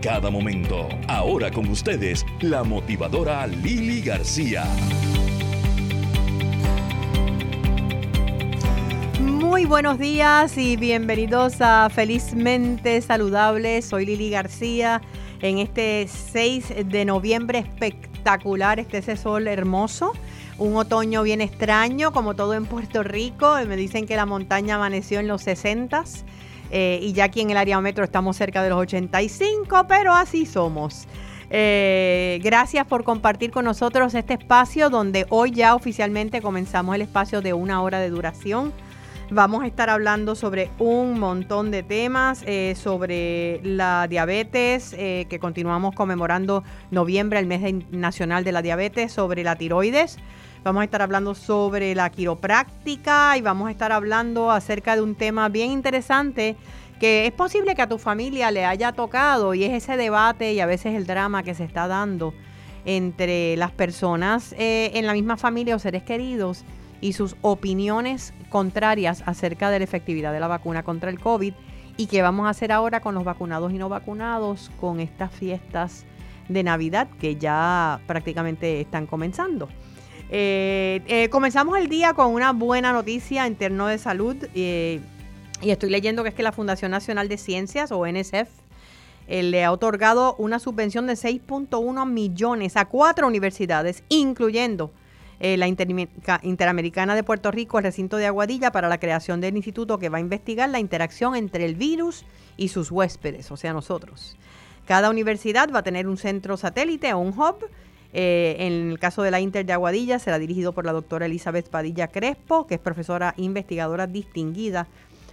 Cada momento. Ahora con ustedes, la motivadora Lili García. Muy buenos días y bienvenidos a Felizmente Saludable. Soy Lili García en este 6 de noviembre espectacular, este ese sol hermoso. Un otoño bien extraño, como todo en Puerto Rico. Me dicen que la montaña amaneció en los 60 eh, y ya aquí en el área metro estamos cerca de los 85, pero así somos. Eh, gracias por compartir con nosotros este espacio donde hoy ya oficialmente comenzamos el espacio de una hora de duración. Vamos a estar hablando sobre un montón de temas, eh, sobre la diabetes, que continuamos conmemorando noviembre, el mes nacional de la diabetes, sobre la tiroides, Vamos a estar hablando sobre la quiropráctica y vamos a estar hablando acerca de un tema bien interesante que es posible que a tu familia le haya tocado y es ese debate y a veces el drama que se está dando entre las personas eh, en la misma familia o seres queridos y sus opiniones contrarias acerca de la efectividad de la vacuna contra el COVID y qué vamos a hacer ahora con los vacunados y no vacunados con estas fiestas de Navidad que ya prácticamente están comenzando. Eh, eh, comenzamos el día con una buena noticia en términos de salud eh, y estoy leyendo que es que la Fundación Nacional de Ciencias o NSF le ha otorgado una subvención de 6.1 millones a cuatro universidades, incluyendo la Interamericana de Puerto Rico, el recinto de Aguadilla, para la creación del instituto que va a investigar la interacción entre el virus y sus huéspedes, o sea, nosotros. Cada universidad va a tener un centro satélite o un hub eh, en el caso de la Inter de Aguadilla será dirigido por la doctora Elizabeth Padilla Crespo, que es profesora investigadora distinguida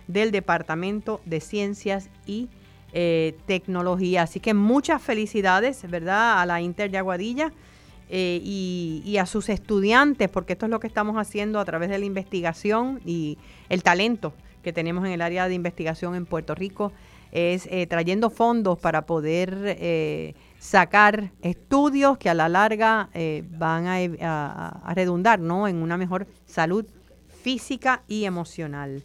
del Departamento de Ciencias y eh, Tecnología. Así que muchas felicidades, ¿verdad?, a la Inter de Aguadilla eh, y, a sus estudiantes, porque esto es lo que estamos haciendo a través de la investigación y el talento que tenemos en el área de investigación en Puerto Rico, es trayendo fondos para poder sacar estudios que a la larga eh, van a, redundar ¿no? en una mejor salud física y emocional.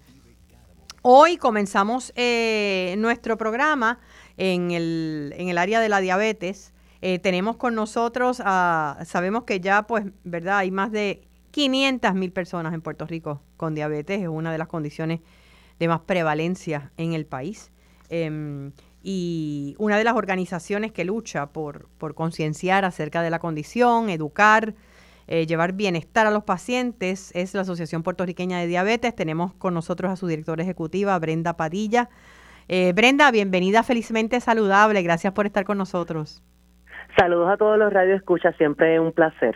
Hoy comenzamos eh, nuestro programa en el, en el, área de la diabetes. Eh, tenemos con nosotros, sabemos que ya, pues, ¿verdad? Hay más de 500 mil personas en Puerto Rico con diabetes, es una de las condiciones de más prevalencia en el país. Em, y una de las organizaciones que lucha por, por concienciar acerca de la condición, educar, eh, llevar bienestar a los pacientes es la Asociación Puertorriqueña de Diabetes. Tenemos con nosotros a su directora ejecutiva, Brenda Padilla. Eh, Brenda, bienvenida Felizmente Saludable. Gracias por estar con nosotros. Saludos a todos los radioescuchas, siempre un placer.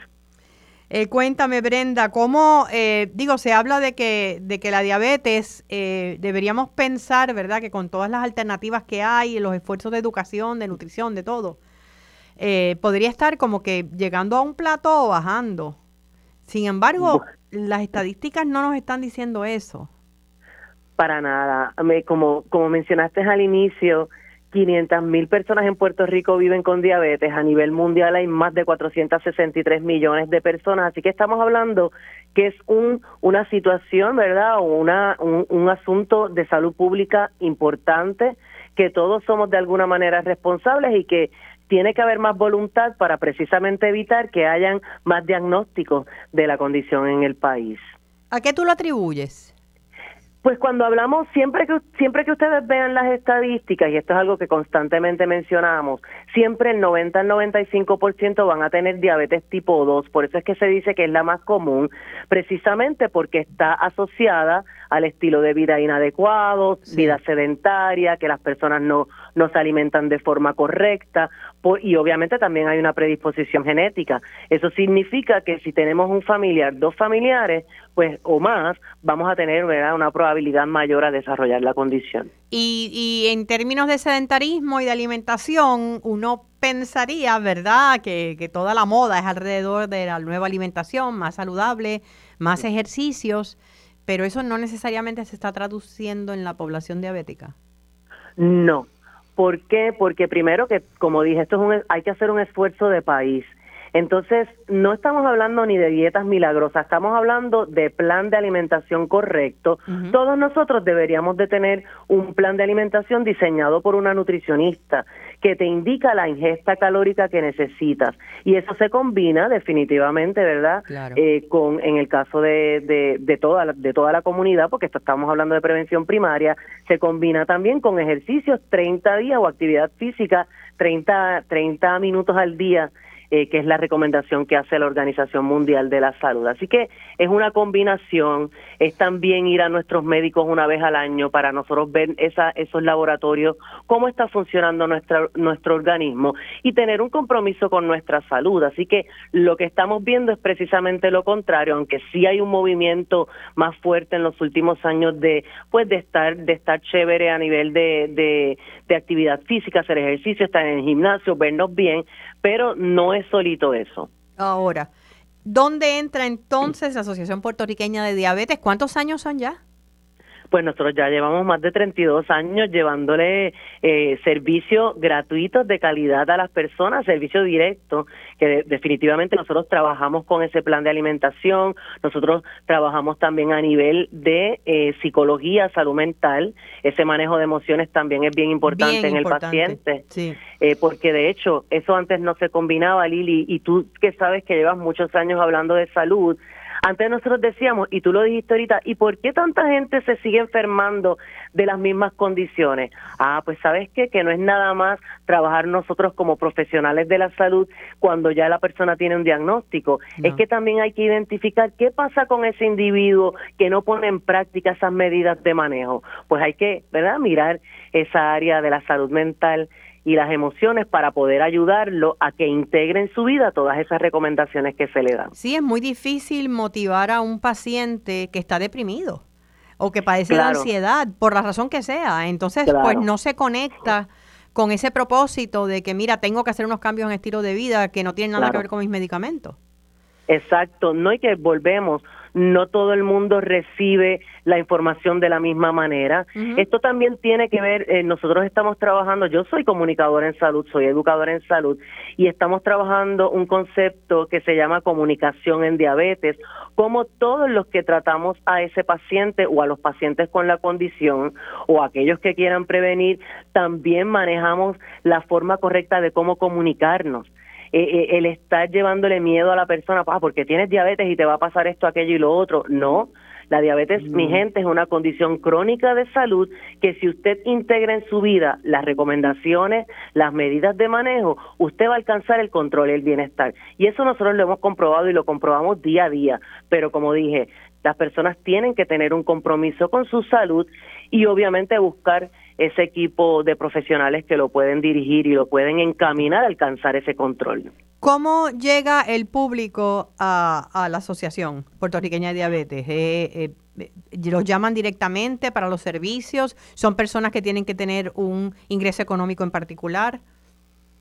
Eh, cuéntame, Brenda, ¿cómo, eh, digo, se habla de que, de que la diabetes eh, deberíamos pensar, ¿verdad? Que con todas las alternativas que hay, los esfuerzos de educación, de nutrición, de todo, podría estar como que llegando a un plato o bajando. Sin embargo, las estadísticas no nos están diciendo eso. Para nada. como, como mencionaste al inicio, 500 mil personas en Puerto Rico viven con diabetes. A nivel mundial hay más de 463 millones de personas. Así que estamos hablando que es un, una situación, ¿verdad? Una, un, un asunto de salud pública importante, que todos somos de alguna manera responsables y que tiene que haber más voluntad para precisamente evitar que hayan más diagnósticos de la condición en el país. ¿A qué tú lo atribuyes? Pues cuando hablamos, siempre que, siempre que ustedes vean las estadísticas, y esto es algo que constantemente mencionamos, siempre el 90 al 95% van a tener diabetes tipo 2, por eso es que se dice que es la más común, precisamente porque está asociada al estilo de vida inadecuado, vida sedentaria, que las personas no, no se alimentan de forma correcta, y obviamente también hay una predisposición genética. Eso significa que si tenemos un familiar, dos familiares, pues o más, vamos a tener ¿verdad? una probabilidad mayor a desarrollar la condición. Y, y en términos de sedentarismo y de alimentación, uno pensaría, ¿verdad?, que, que toda la moda es alrededor de la nueva alimentación, más saludable, más ejercicios, pero eso no necesariamente se está traduciendo en la población diabética. No. ¿Por qué? Porque primero que, como dije, esto es un, hay que hacer un esfuerzo de país Entonces, no estamos hablando ni de dietas milagrosas, estamos hablando de plan de alimentación correcto. Todos nosotros deberíamos de tener un plan de alimentación diseñado por una nutricionista que te indica la ingesta calórica que necesitas. Y eso se combina definitivamente, ¿verdad? Eh, con, en el caso de, de, toda la, de toda la comunidad, porque esto estamos hablando de prevención primaria, se combina también con ejercicios 30 días o actividad física 30, 30 minutos al día eh, que es la recomendación que hace la Organización Mundial de la Salud. Así que es una combinación, es también ir a nuestros médicos una vez al año para nosotros ver esa, esos laboratorios, cómo está funcionando nuestra, nuestro organismo y tener un compromiso con nuestra salud. Así que lo que estamos viendo es precisamente lo contrario, aunque sí hay un movimiento más fuerte en los últimos años de pues de estar de estar chévere a nivel de, de, de actividad física, hacer ejercicio, estar en el gimnasio, vernos bien, pero no es solito eso. Ahora, ¿dónde entra entonces la Asociación Puertorriqueña de Diabetes? ¿Cuántos años son ya? Pues nosotros ya llevamos más de 32 años llevándole eh, servicios gratuitos de calidad a las personas, servicio directo, que definitivamente nosotros trabajamos con ese plan de alimentación, nosotros trabajamos también a nivel de eh, psicología, salud mental, ese manejo de emociones también es bien importante en el paciente, eh, porque de hecho eso antes no se combinaba, Lili, y tú que sabes que llevas muchos años hablando de salud, antes nosotros decíamos, y tú lo dijiste ahorita, ¿y por qué tanta gente se sigue enfermando de las mismas condiciones? Ah, pues sabes qué? que no es nada más trabajar nosotros como profesionales de la salud cuando ya la persona tiene un diagnóstico. Es que también hay que identificar qué pasa con ese individuo que no pone en práctica esas medidas de manejo. Pues hay que, ¿verdad?, mirar esa área de la salud mental y las emociones para poder ayudarlo a que integre en su vida todas esas recomendaciones que se le dan. Sí, es muy difícil motivar a un paciente que está deprimido o que padece de ansiedad, por la razón que sea. Entonces, pues no se conecta con ese propósito de que, mira, tengo que hacer unos cambios en estilo de vida que no tienen nada que ver con mis medicamentos. Exacto, no hay que volvemos no todo el mundo recibe la información de la misma manera. Esto también tiene que ver, eh, nosotros estamos trabajando, yo soy comunicadora en salud, soy educadora en salud, y estamos trabajando un concepto que se llama comunicación en diabetes, como todos los que tratamos a ese paciente o a los pacientes con la condición o aquellos que quieran prevenir, también manejamos la forma correcta de cómo comunicarnos. Eh, eh, el estar llevándole miedo a la persona, ah, porque tienes diabetes y te va a pasar esto, aquello y lo otro. No, la diabetes, mi gente, es una condición crónica de salud que si usted integra en su vida las recomendaciones, las medidas de manejo, usted va a alcanzar el control y el bienestar. Y eso nosotros lo hemos comprobado y lo comprobamos día a día. Pero como dije, las personas tienen que tener un compromiso con su salud y obviamente buscar ese equipo de profesionales que lo pueden dirigir y lo pueden encaminar a alcanzar ese control. ¿Cómo llega el público a, la Asociación Puertorriqueña de Diabetes? Eh, eh, ¿Los llaman directamente para los servicios? ¿Son personas que tienen que tener un ingreso económico en particular?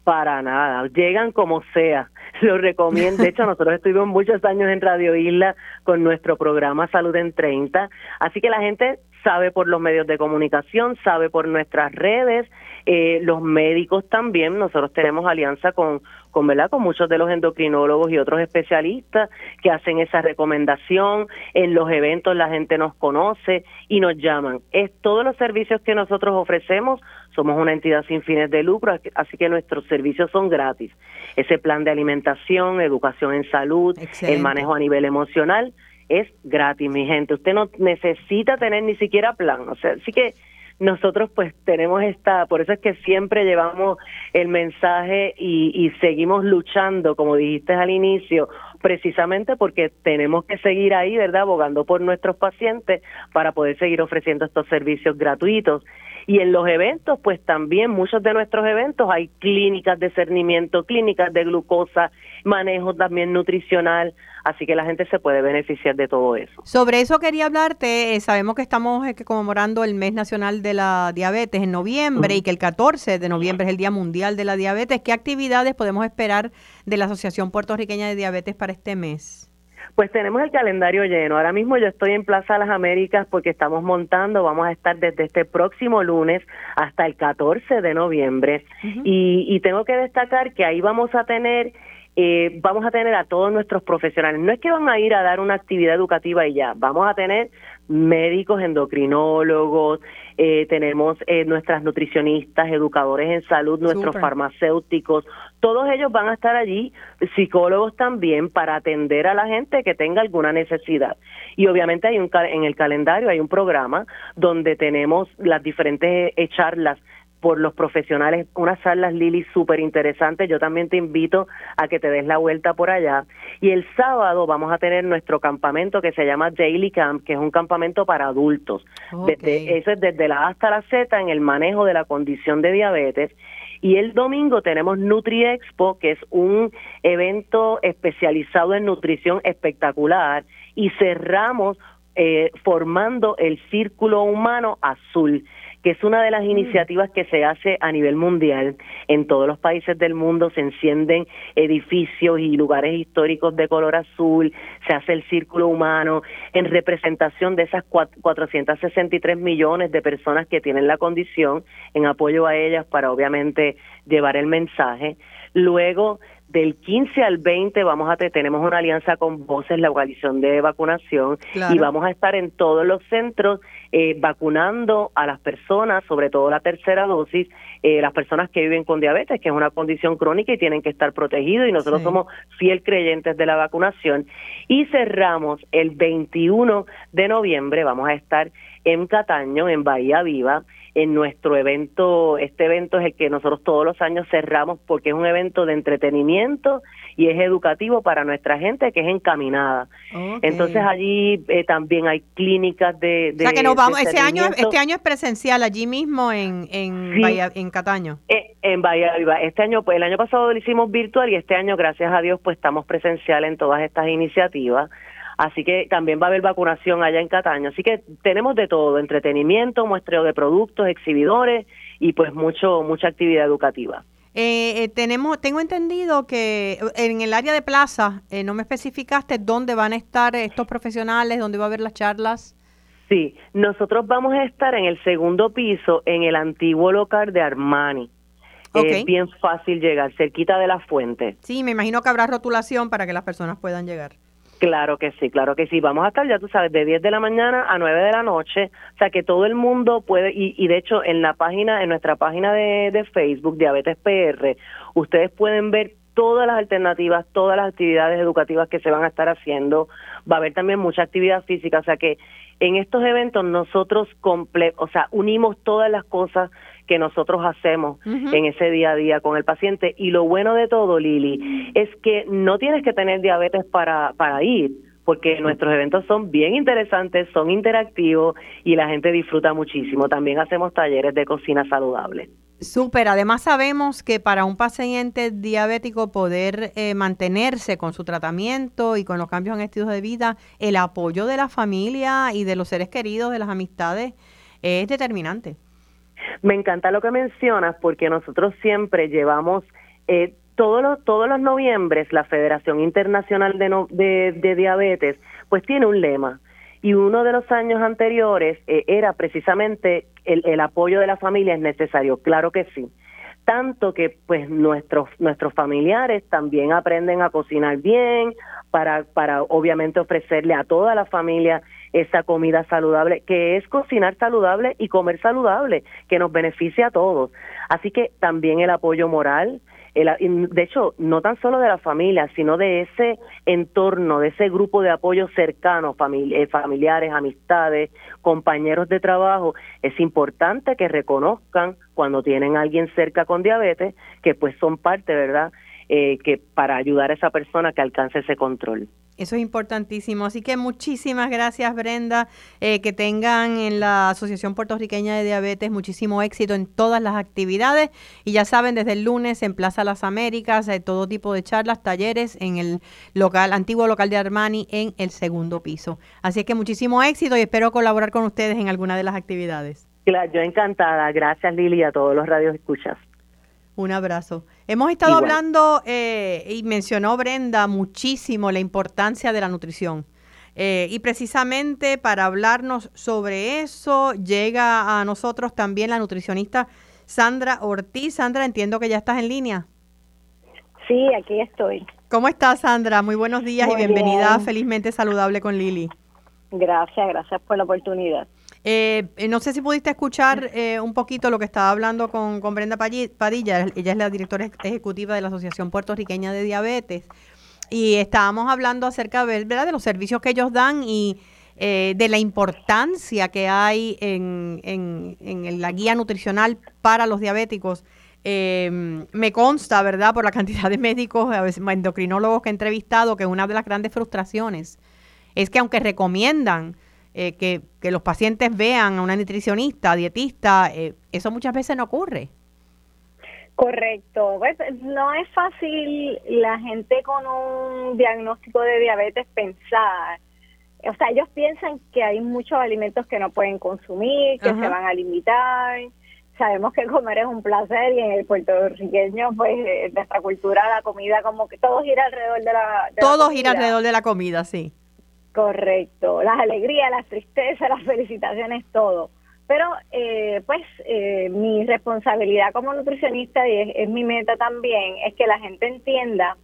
Para nada, llegan como sea, lo recomiendo. De hecho, nosotros estuvimos muchos años en Radio Isla con nuestro programa Salud en 30, así que la gente sabe por los medios de comunicación, sabe por nuestras redes, eh, los médicos también, nosotros tenemos alianza con, con, ¿verdad? con muchos de los endocrinólogos y otros especialistas que hacen esa recomendación, en los eventos la gente nos conoce y nos llaman. Es todos los servicios que nosotros ofrecemos, somos una entidad sin fines de lucro, así que nuestros servicios son gratis. Ese plan de alimentación, educación en salud, el manejo a nivel emocional, es gratis, mi gente. Usted no necesita tener ni siquiera plan. O sea, así que nosotros pues tenemos esta, por eso es que siempre llevamos el mensaje y, y seguimos luchando, como dijiste al inicio, precisamente porque tenemos que seguir ahí, ¿verdad?, abogando por nuestros pacientes para poder seguir ofreciendo estos servicios gratuitos. Y en los eventos, pues también muchos de nuestros eventos hay clínicas de cernimiento, clínicas de glucosa, manejo también nutricional, así que la gente se puede beneficiar de todo eso. Sobre eso quería hablarte, eh, sabemos que estamos eh, conmemorando el mes nacional de la diabetes en noviembre y que el 14 de noviembre es el Día Mundial de la Diabetes. ¿Qué actividades podemos esperar de la Asociación Puertorriqueña de Diabetes para este mes? Pues tenemos el calendario lleno. Ahora mismo yo estoy en Plaza Las Américas porque estamos montando, vamos a estar desde este próximo lunes hasta el 14 de noviembre. y, y tengo que destacar que ahí vamos a tener eh, vamos a tener a todos nuestros profesionales. No es que van a ir a dar una actividad educativa y ya, vamos a tener médicos, endocrinólogos, eh, tenemos eh, nuestras nutricionistas, educadores en salud, nuestros farmacéuticos, todos ellos van a estar allí, psicólogos también, para atender a la gente que tenga alguna necesidad. Y obviamente hay un en el calendario hay un programa donde tenemos las diferentes charlas por los profesionales, unas charlas Lili súper interesantes. Yo también te invito a que te des la vuelta por allá. Y el sábado vamos a tener nuestro campamento que se llama Daily Camp, que es un campamento para adultos. eso es desde la A hasta la Z en el manejo de la condición de diabetes. Y el domingo tenemos Nutri Expo, que es un evento especializado en nutrición espectacular. Y cerramos eh, formando el Círculo Humano Azul que es una de las mm. iniciativas que se hace a nivel mundial. En todos los países del mundo se encienden edificios y lugares históricos de color azul, se hace el círculo humano en representación de esas 463 millones de personas que tienen la condición, en apoyo a ellas para obviamente llevar el mensaje. Luego del 15 al 20 vamos a tenemos una alianza con Voces, la coalición de vacunación, y vamos a estar en todos los centros eh, vacunando a las personas, sobre todo la tercera dosis, eh, las personas que viven con diabetes, que es una condición crónica y tienen que estar protegidos, y nosotros somos fiel creyentes de la vacunación. Y cerramos el 21 de noviembre, vamos a estar en Cataño, en Bahía Viva, en nuestro evento, este evento es el que nosotros todos los años cerramos porque es un evento de entretenimiento y es educativo para nuestra gente que es encaminada. Entonces allí eh, también hay clínicas de... o sea que nos vamos, este año, este año es presencial allí mismo en, en, en Cataño. Eh, en Bahía Viva. Este año, pues el año pasado lo hicimos virtual y este año, gracias a Dios, pues estamos presencial en todas estas iniciativas. Así que también va a haber vacunación allá en Cataño. Así que tenemos de todo, entretenimiento, muestreo de productos, exhibidores y pues mucho mucha actividad educativa. Eh, eh, tenemos, tengo entendido que en el área de plaza, eh, no me especificaste dónde van a estar estos profesionales, dónde va a haber las charlas. Sí, nosotros vamos a estar en el segundo piso, en el antiguo local de Armani. Es bien fácil llegar, cerquita de la fuente. Sí, me imagino que habrá rotulación para que las personas puedan llegar. Claro que sí, claro que sí. Vamos a estar, ya tú sabes, de 10 de la mañana a 9 de la noche. O sea, que todo el mundo puede, y, y de hecho en la página, en nuestra página de, de Facebook, Diabetes PR, ustedes pueden ver todas las alternativas, todas las actividades educativas que se van a estar haciendo. Va a haber también mucha actividad física, o sea que en estos eventos nosotros comple o sea, unimos todas las cosas que nosotros hacemos en ese día a día con el paciente y lo bueno de todo, Lili, es que no tienes que tener diabetes para para ir porque nuestros eventos son bien interesantes, son interactivos y la gente disfruta muchísimo. También hacemos talleres de cocina saludable. Súper, además sabemos que para un paciente diabético poder eh, mantenerse con su tratamiento y con los cambios en estilo de vida, el apoyo de la familia y de los seres queridos, de las amistades, es determinante. Me encanta lo que mencionas porque nosotros siempre llevamos eh, todos los todos los noviembres la Federación Internacional de, de Diabetes pues tiene un lema. Y uno de los años anteriores eh, era precisamente el, el apoyo de la familia es necesario, claro que sí. Tanto que pues nuestros nuestros familiares también aprenden a cocinar bien para para obviamente ofrecerle a toda la familia esa comida saludable que es cocinar saludable y comer saludable que nos beneficia a todos así que también el apoyo moral de hecho, no tan solo de la familia, sino de ese entorno, de ese grupo de apoyo cercano, eh, familiares, amistades, compañeros de trabajo, es importante que reconozcan cuando tienen a alguien cerca con diabetes, que pues son parte, ¿verdad? Eh, que para ayudar a esa persona que alcance ese control. Eso es importantísimo. Así que muchísimas gracias, Brenda. Eh, que tengan en la Asociación Puertorriqueña de Diabetes muchísimo éxito en todas las actividades. Y ya saben, desde el lunes en Plaza Las Américas, hay todo tipo de charlas, talleres en el local, antiguo local de Armani en el segundo piso. Así que muchísimo éxito y espero colaborar con ustedes en alguna de las actividades. Claro, yo encantada. Gracias, Lili, a todos los radios escuchas. Un abrazo. Hemos estado hablando eh, y mencionó Brenda muchísimo la importancia de la nutrición. Eh, y precisamente para hablarnos sobre eso llega a nosotros también la nutricionista Sandra Ortiz. Sandra, entiendo que ya estás en línea. Sí, aquí estoy. ¿Cómo estás, Sandra? Muy buenos días y bienvenida a Felizmente Saludable con Lili. Gracias, gracias por la oportunidad. Eh, eh, no sé si pudiste escuchar eh, un poquito lo que estaba hablando con, con Brenda Padilla, ella es la directora ejecutiva de la Asociación Puertorriqueña de Diabetes, y estábamos hablando acerca de los servicios que ellos dan y de la importancia que hay en, en, en, la guía nutricional para los diabéticos. me consta, ¿verdad?, por la cantidad de médicos, endocrinólogos que he entrevistado, que una de las grandes frustraciones es que aunque recomiendan eh, que, que, los pacientes vean a una nutricionista, dietista, eh, eso muchas veces no ocurre. Correcto. Pues, no es fácil la gente con un diagnóstico de diabetes pensar. O sea, ellos piensan que hay muchos alimentos que no pueden consumir, que se van a limitar. Sabemos que comer es un placer y en el puertorriqueño, pues, nuestra cultura, la comida, como que todo gira alrededor de la. todo gira alrededor de la comida, sí. Correcto, las alegrías, las tristezas, las felicitaciones, todo. Pero eh, pues eh, mi responsabilidad como nutricionista y es, mi meta también es que la gente entienda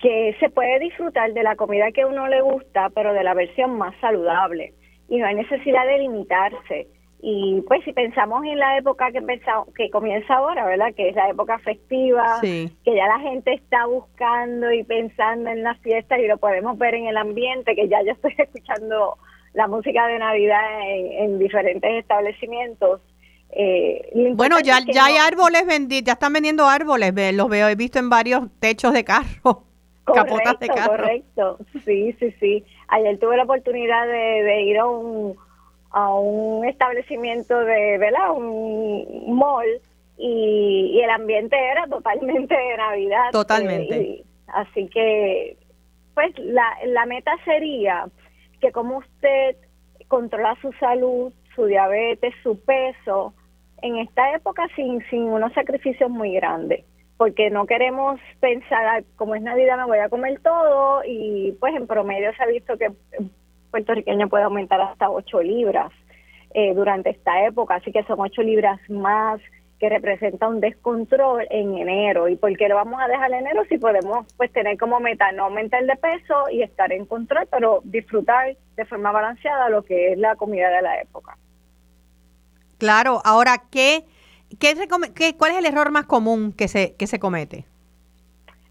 que se puede disfrutar de la comida que a uno le gusta, pero de la versión más saludable. Y no hay necesidad de limitarse. Y pues si pensamos en la época que que comienza ahora, ¿verdad? Que es la época festiva, que ya la gente está buscando y pensando en las fiestas y lo podemos ver en el ambiente, que ya yo estoy escuchando la música de Navidad en, diferentes establecimientos. Eh, bueno, ya, ya hay árboles vendidos, ya están vendiendo árboles, los veo, he visto en varios techos de carro. capotas de carro. Correcto, sí, sí, sí. Ayer tuve la oportunidad de ir a un a un establecimiento de, ¿verdad? Un mall y, el ambiente era totalmente de Navidad. Totalmente. Eh, así que, pues la, la meta sería que como usted controla su salud, su diabetes, su peso, en esta época sin, sin unos sacrificios muy grandes porque no queremos pensar, como es Navidad me voy a comer todo y pues en promedio se ha visto que puertorriqueño puede aumentar hasta 8 libras eh, durante esta época, así que son 8 libras más que representa un descontrol en enero. ¿Y por qué lo vamos a dejar en enero si podemos pues tener como meta no aumentar de peso y estar en control, pero disfrutar de forma balanceada lo que es la comida de la época? Claro, ahora, ¿qué, qué, qué cuál es el error más común que se, que se comete?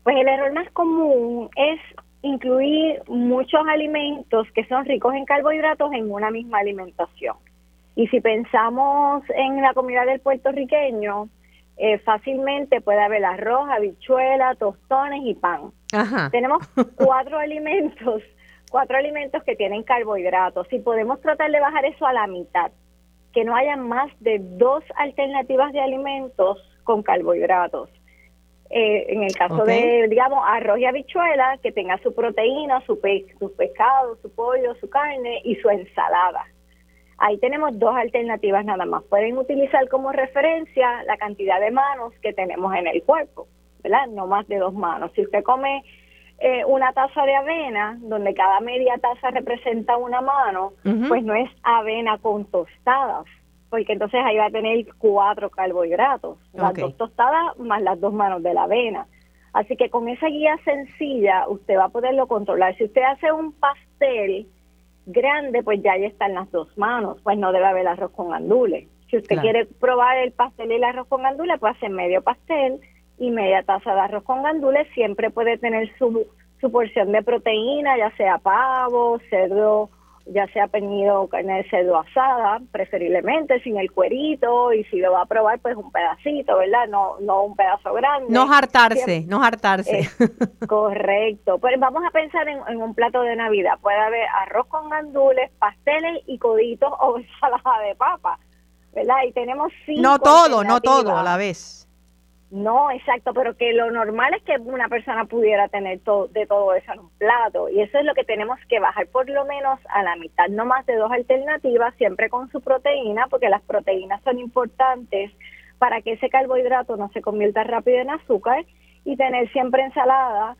Pues el error más común es incluir muchos alimentos que son ricos en carbohidratos en una misma alimentación. Y si pensamos en la comida del puertorriqueño, eh, fácilmente puede haber arroz, habichuela, tostones y pan. Tenemos cuatro alimentos, cuatro alimentos que tienen carbohidratos. Si podemos tratar de bajar eso a la mitad, que no haya más de dos alternativas de alimentos con carbohidratos. Eh, en el caso de, digamos, arroz y habichuela, que tenga su proteína, su, su pescado, su pollo, su carne y su ensalada. Ahí tenemos dos alternativas nada más. Pueden utilizar como referencia la cantidad de manos que tenemos en el cuerpo, ¿verdad? No más de dos manos. Si usted come eh, una taza de avena, donde cada media taza representa una mano, pues no es avena con tostadas, porque entonces ahí va a tener cuatro carbohidratos, las dos tostadas más las dos manos de la avena. Así que con esa guía sencilla usted va a poderlo controlar. Si usted hace un pastel grande, pues ya ahí están las dos manos, pues no debe haber arroz con gandules. Si usted quiere probar el pastel y el arroz con gandules, pues hace medio pastel y media taza de arroz con gandules. Siempre puede tener su, su porción de proteína, ya sea pavo, cerdo ya sea pernil carne de cerdo asada, preferiblemente sin el cuerito, y si lo va a probar, pues un pedacito, ¿verdad? No, no un pedazo grande. No hartarse, no hartarse. correcto. Pues vamos a pensar en, un plato de Navidad. Puede haber arroz con gandules, pasteles y coditos o ensalada de papa, ¿verdad? Y tenemos cinco No todo, no todo a la vez. No, exacto, pero que lo normal es que una persona pudiera tener todo, de todo eso en un plato y eso es lo que tenemos que bajar por lo menos a la mitad, no más de dos alternativas, siempre con su proteína, porque las proteínas son importantes para que ese carbohidrato no se convierta rápido en azúcar y tener siempre ensalada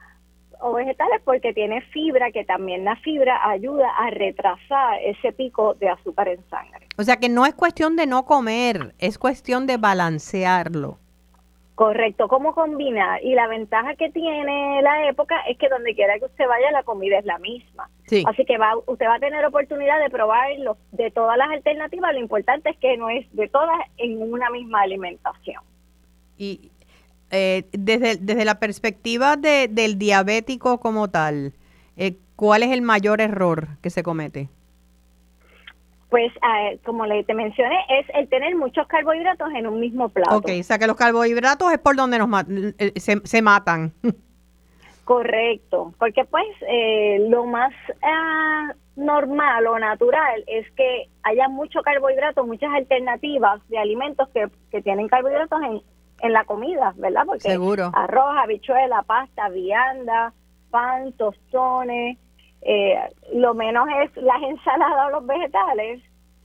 o vegetales porque tiene fibra, que también la fibra ayuda a retrasar ese pico de azúcar en sangre. O sea que no es cuestión de no comer, es cuestión de balancearlo. Correcto, ¿cómo combinar? Y la ventaja que tiene la época es que donde quiera que usted vaya la comida es la misma. Así que va, usted va a tener oportunidad de probar de todas las alternativas. Lo importante es que no es de todas en una misma alimentación. Y eh, desde, desde la perspectiva de, del diabético como tal, eh, ¿cuál es el mayor error que se comete? Pues ah, como le te mencioné, es el tener muchos carbohidratos en un mismo plato. Ok, o sea que los carbohidratos es por donde nos eh, se, matan. Correcto, porque pues eh, lo más ah, normal o natural es que haya mucho carbohidrato, muchas alternativas de alimentos que, que tienen carbohidratos en, en la comida, ¿verdad? Porque Seguro. arroz, habichuela, pasta, vianda, pan, tostones, eh, lo menos es las ensaladas o los vegetales,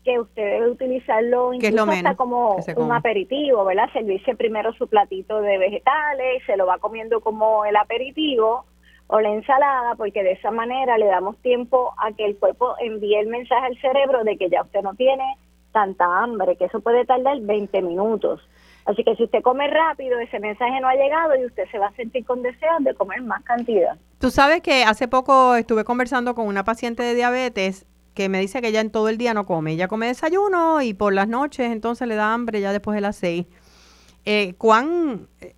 que usted debe utilizarlo incluso hasta como un aperitivo, ¿verdad? Servirse primero su platito de vegetales, se lo va comiendo como el aperitivo o la ensalada, porque de esa manera le damos tiempo a que el cuerpo envíe el mensaje al cerebro de que ya usted no tiene tanta hambre, que eso puede tardar 20 minutos. Así que si usted come rápido, ese mensaje no ha llegado y usted se va a sentir con deseos de comer más cantidad. Tú sabes que hace poco estuve conversando con una paciente de diabetes que me dice que ella en todo el día no come. Ella come desayuno y por las noches entonces le da hambre ya después de las seis. Eh, ¿Cuán eh,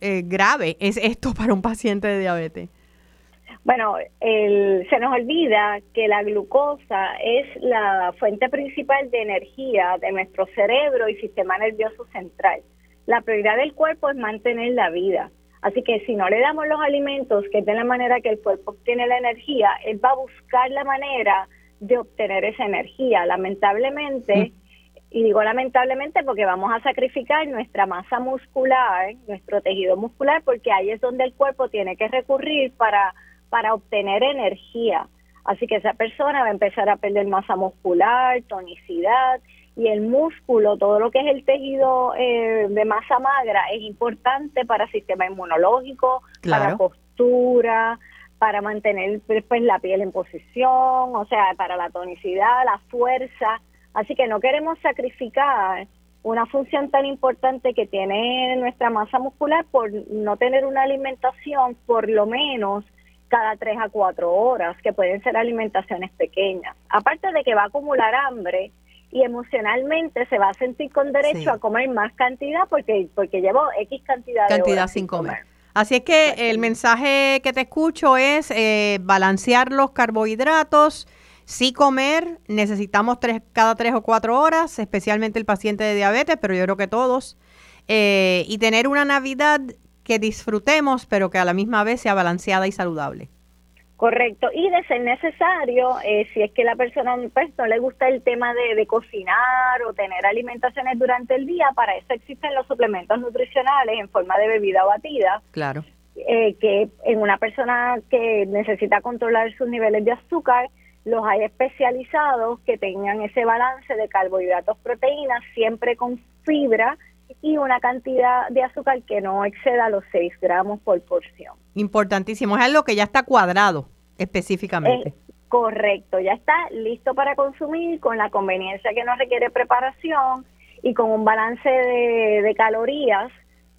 eh, grave es esto para un paciente de diabetes? Bueno, se nos olvida que la glucosa es la fuente principal de energía de nuestro cerebro y sistema nervioso central. La prioridad del cuerpo es mantener la vida. Así que si no le damos los alimentos, que es de la manera que el cuerpo obtiene la energía, él va a buscar la manera de obtener esa energía. Lamentablemente, mm. y digo lamentablemente porque vamos a sacrificar nuestra masa muscular, nuestro tejido muscular, porque ahí es donde el cuerpo tiene que recurrir para, para obtener energía. Así que esa persona va a empezar a perder masa muscular, tonicidad y el músculo, todo lo que es el tejido eh, de masa magra es importante para el sistema inmunológico, para la postura, para mantener pues, la piel en posición, o sea, para la tonicidad, la fuerza. Así que no queremos sacrificar una función tan importante que tiene nuestra masa muscular por no tener una alimentación por lo menos cada tres a cuatro horas, que pueden ser alimentaciones pequeñas. Aparte de que va a acumular hambre y emocionalmente se va a sentir con derecho a comer más cantidad porque porque llevo X cantidad, de horas sin comer. Así es que el mensaje que te escucho es eh, balancear los carbohidratos, sí comer, necesitamos tres, cada tres o cuatro horas, especialmente el paciente de diabetes, pero yo creo que todos, eh, y tener una Navidad que disfrutemos, pero que a la misma vez sea balanceada y saludable. Correcto, y de ser necesario, eh, si es que la persona pues, no le gusta el tema de, de, cocinar o tener alimentaciones durante el día, para eso existen los suplementos nutricionales en forma de bebida batida. Claro. Eh, que en una persona que necesita controlar sus niveles de azúcar, los hay especializados que tengan ese balance de carbohidratos, proteínas, siempre con fibra y una cantidad de azúcar que no exceda los 6 gramos por porción. Importantísimo, es algo que ya está cuadrado específicamente. correcto, ya está listo para consumir con la conveniencia que no requiere preparación y con un balance de, calorías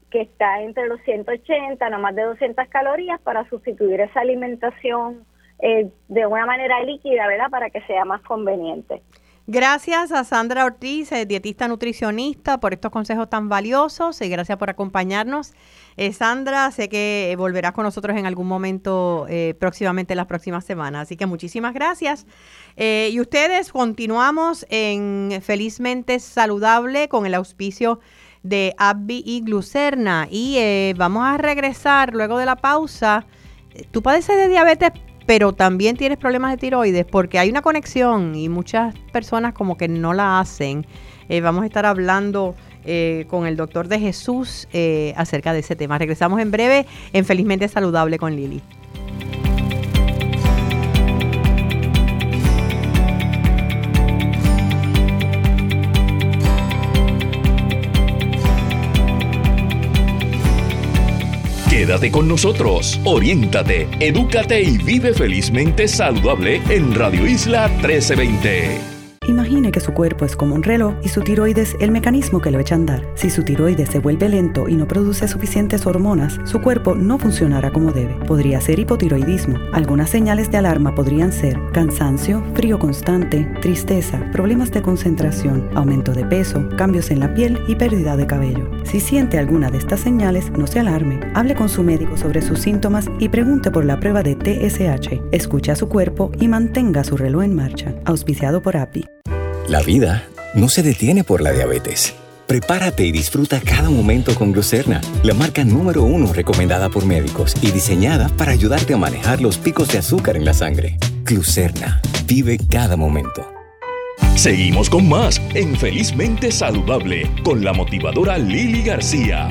que está entre los 180, no más de 200 calorías para sustituir esa alimentación eh, de una manera líquida, ¿verdad? Para que sea más conveniente. Gracias a Sandra Ortiz, eh, dietista nutricionista, por estos consejos tan valiosos y gracias por acompañarnos. Eh, Sandra, sé que eh, volverás con nosotros en algún momento próximamente, las próximas semanas, así que muchísimas gracias. y ustedes continuamos en Felizmente Saludable con el auspicio de Abby y Glucerna y vamos a regresar luego de la pausa. ¿Tú padeces de diabetes pero también tienes problemas de tiroides porque hay una conexión y muchas personas como que no la hacen. Eh, vamos a estar hablando eh, con el doctor de Jesús eh, acerca de ese tema. Regresamos en breve en Felizmente Saludable con Lili. Quédate con nosotros, oriéntate, edúcate y vive felizmente saludable en Radio Isla 1320. Imagine que su cuerpo es como un reloj y su tiroides el mecanismo que lo echa a andar. Si su tiroides se vuelve lento y no produce suficientes hormonas, su cuerpo no funcionará como debe. Podría ser hipotiroidismo. Algunas señales de alarma podrían ser cansancio, frío constante, tristeza, problemas de concentración, aumento de peso, cambios en la piel y pérdida de cabello. Si siente alguna de estas señales, no se alarme. Hable con su médico sobre sus síntomas y pregunte por la prueba de TSH. Escuche a su cuerpo y mantenga su reloj en marcha. Auspiciado por API. La vida no se detiene por la diabetes. Prepárate y disfruta cada momento con Glucerna, la marca número uno recomendada por médicos y diseñada para ayudarte a manejar los picos de azúcar en la sangre. Glucerna, vive cada momento. Seguimos con más en Felizmente Saludable con la motivadora Lili García.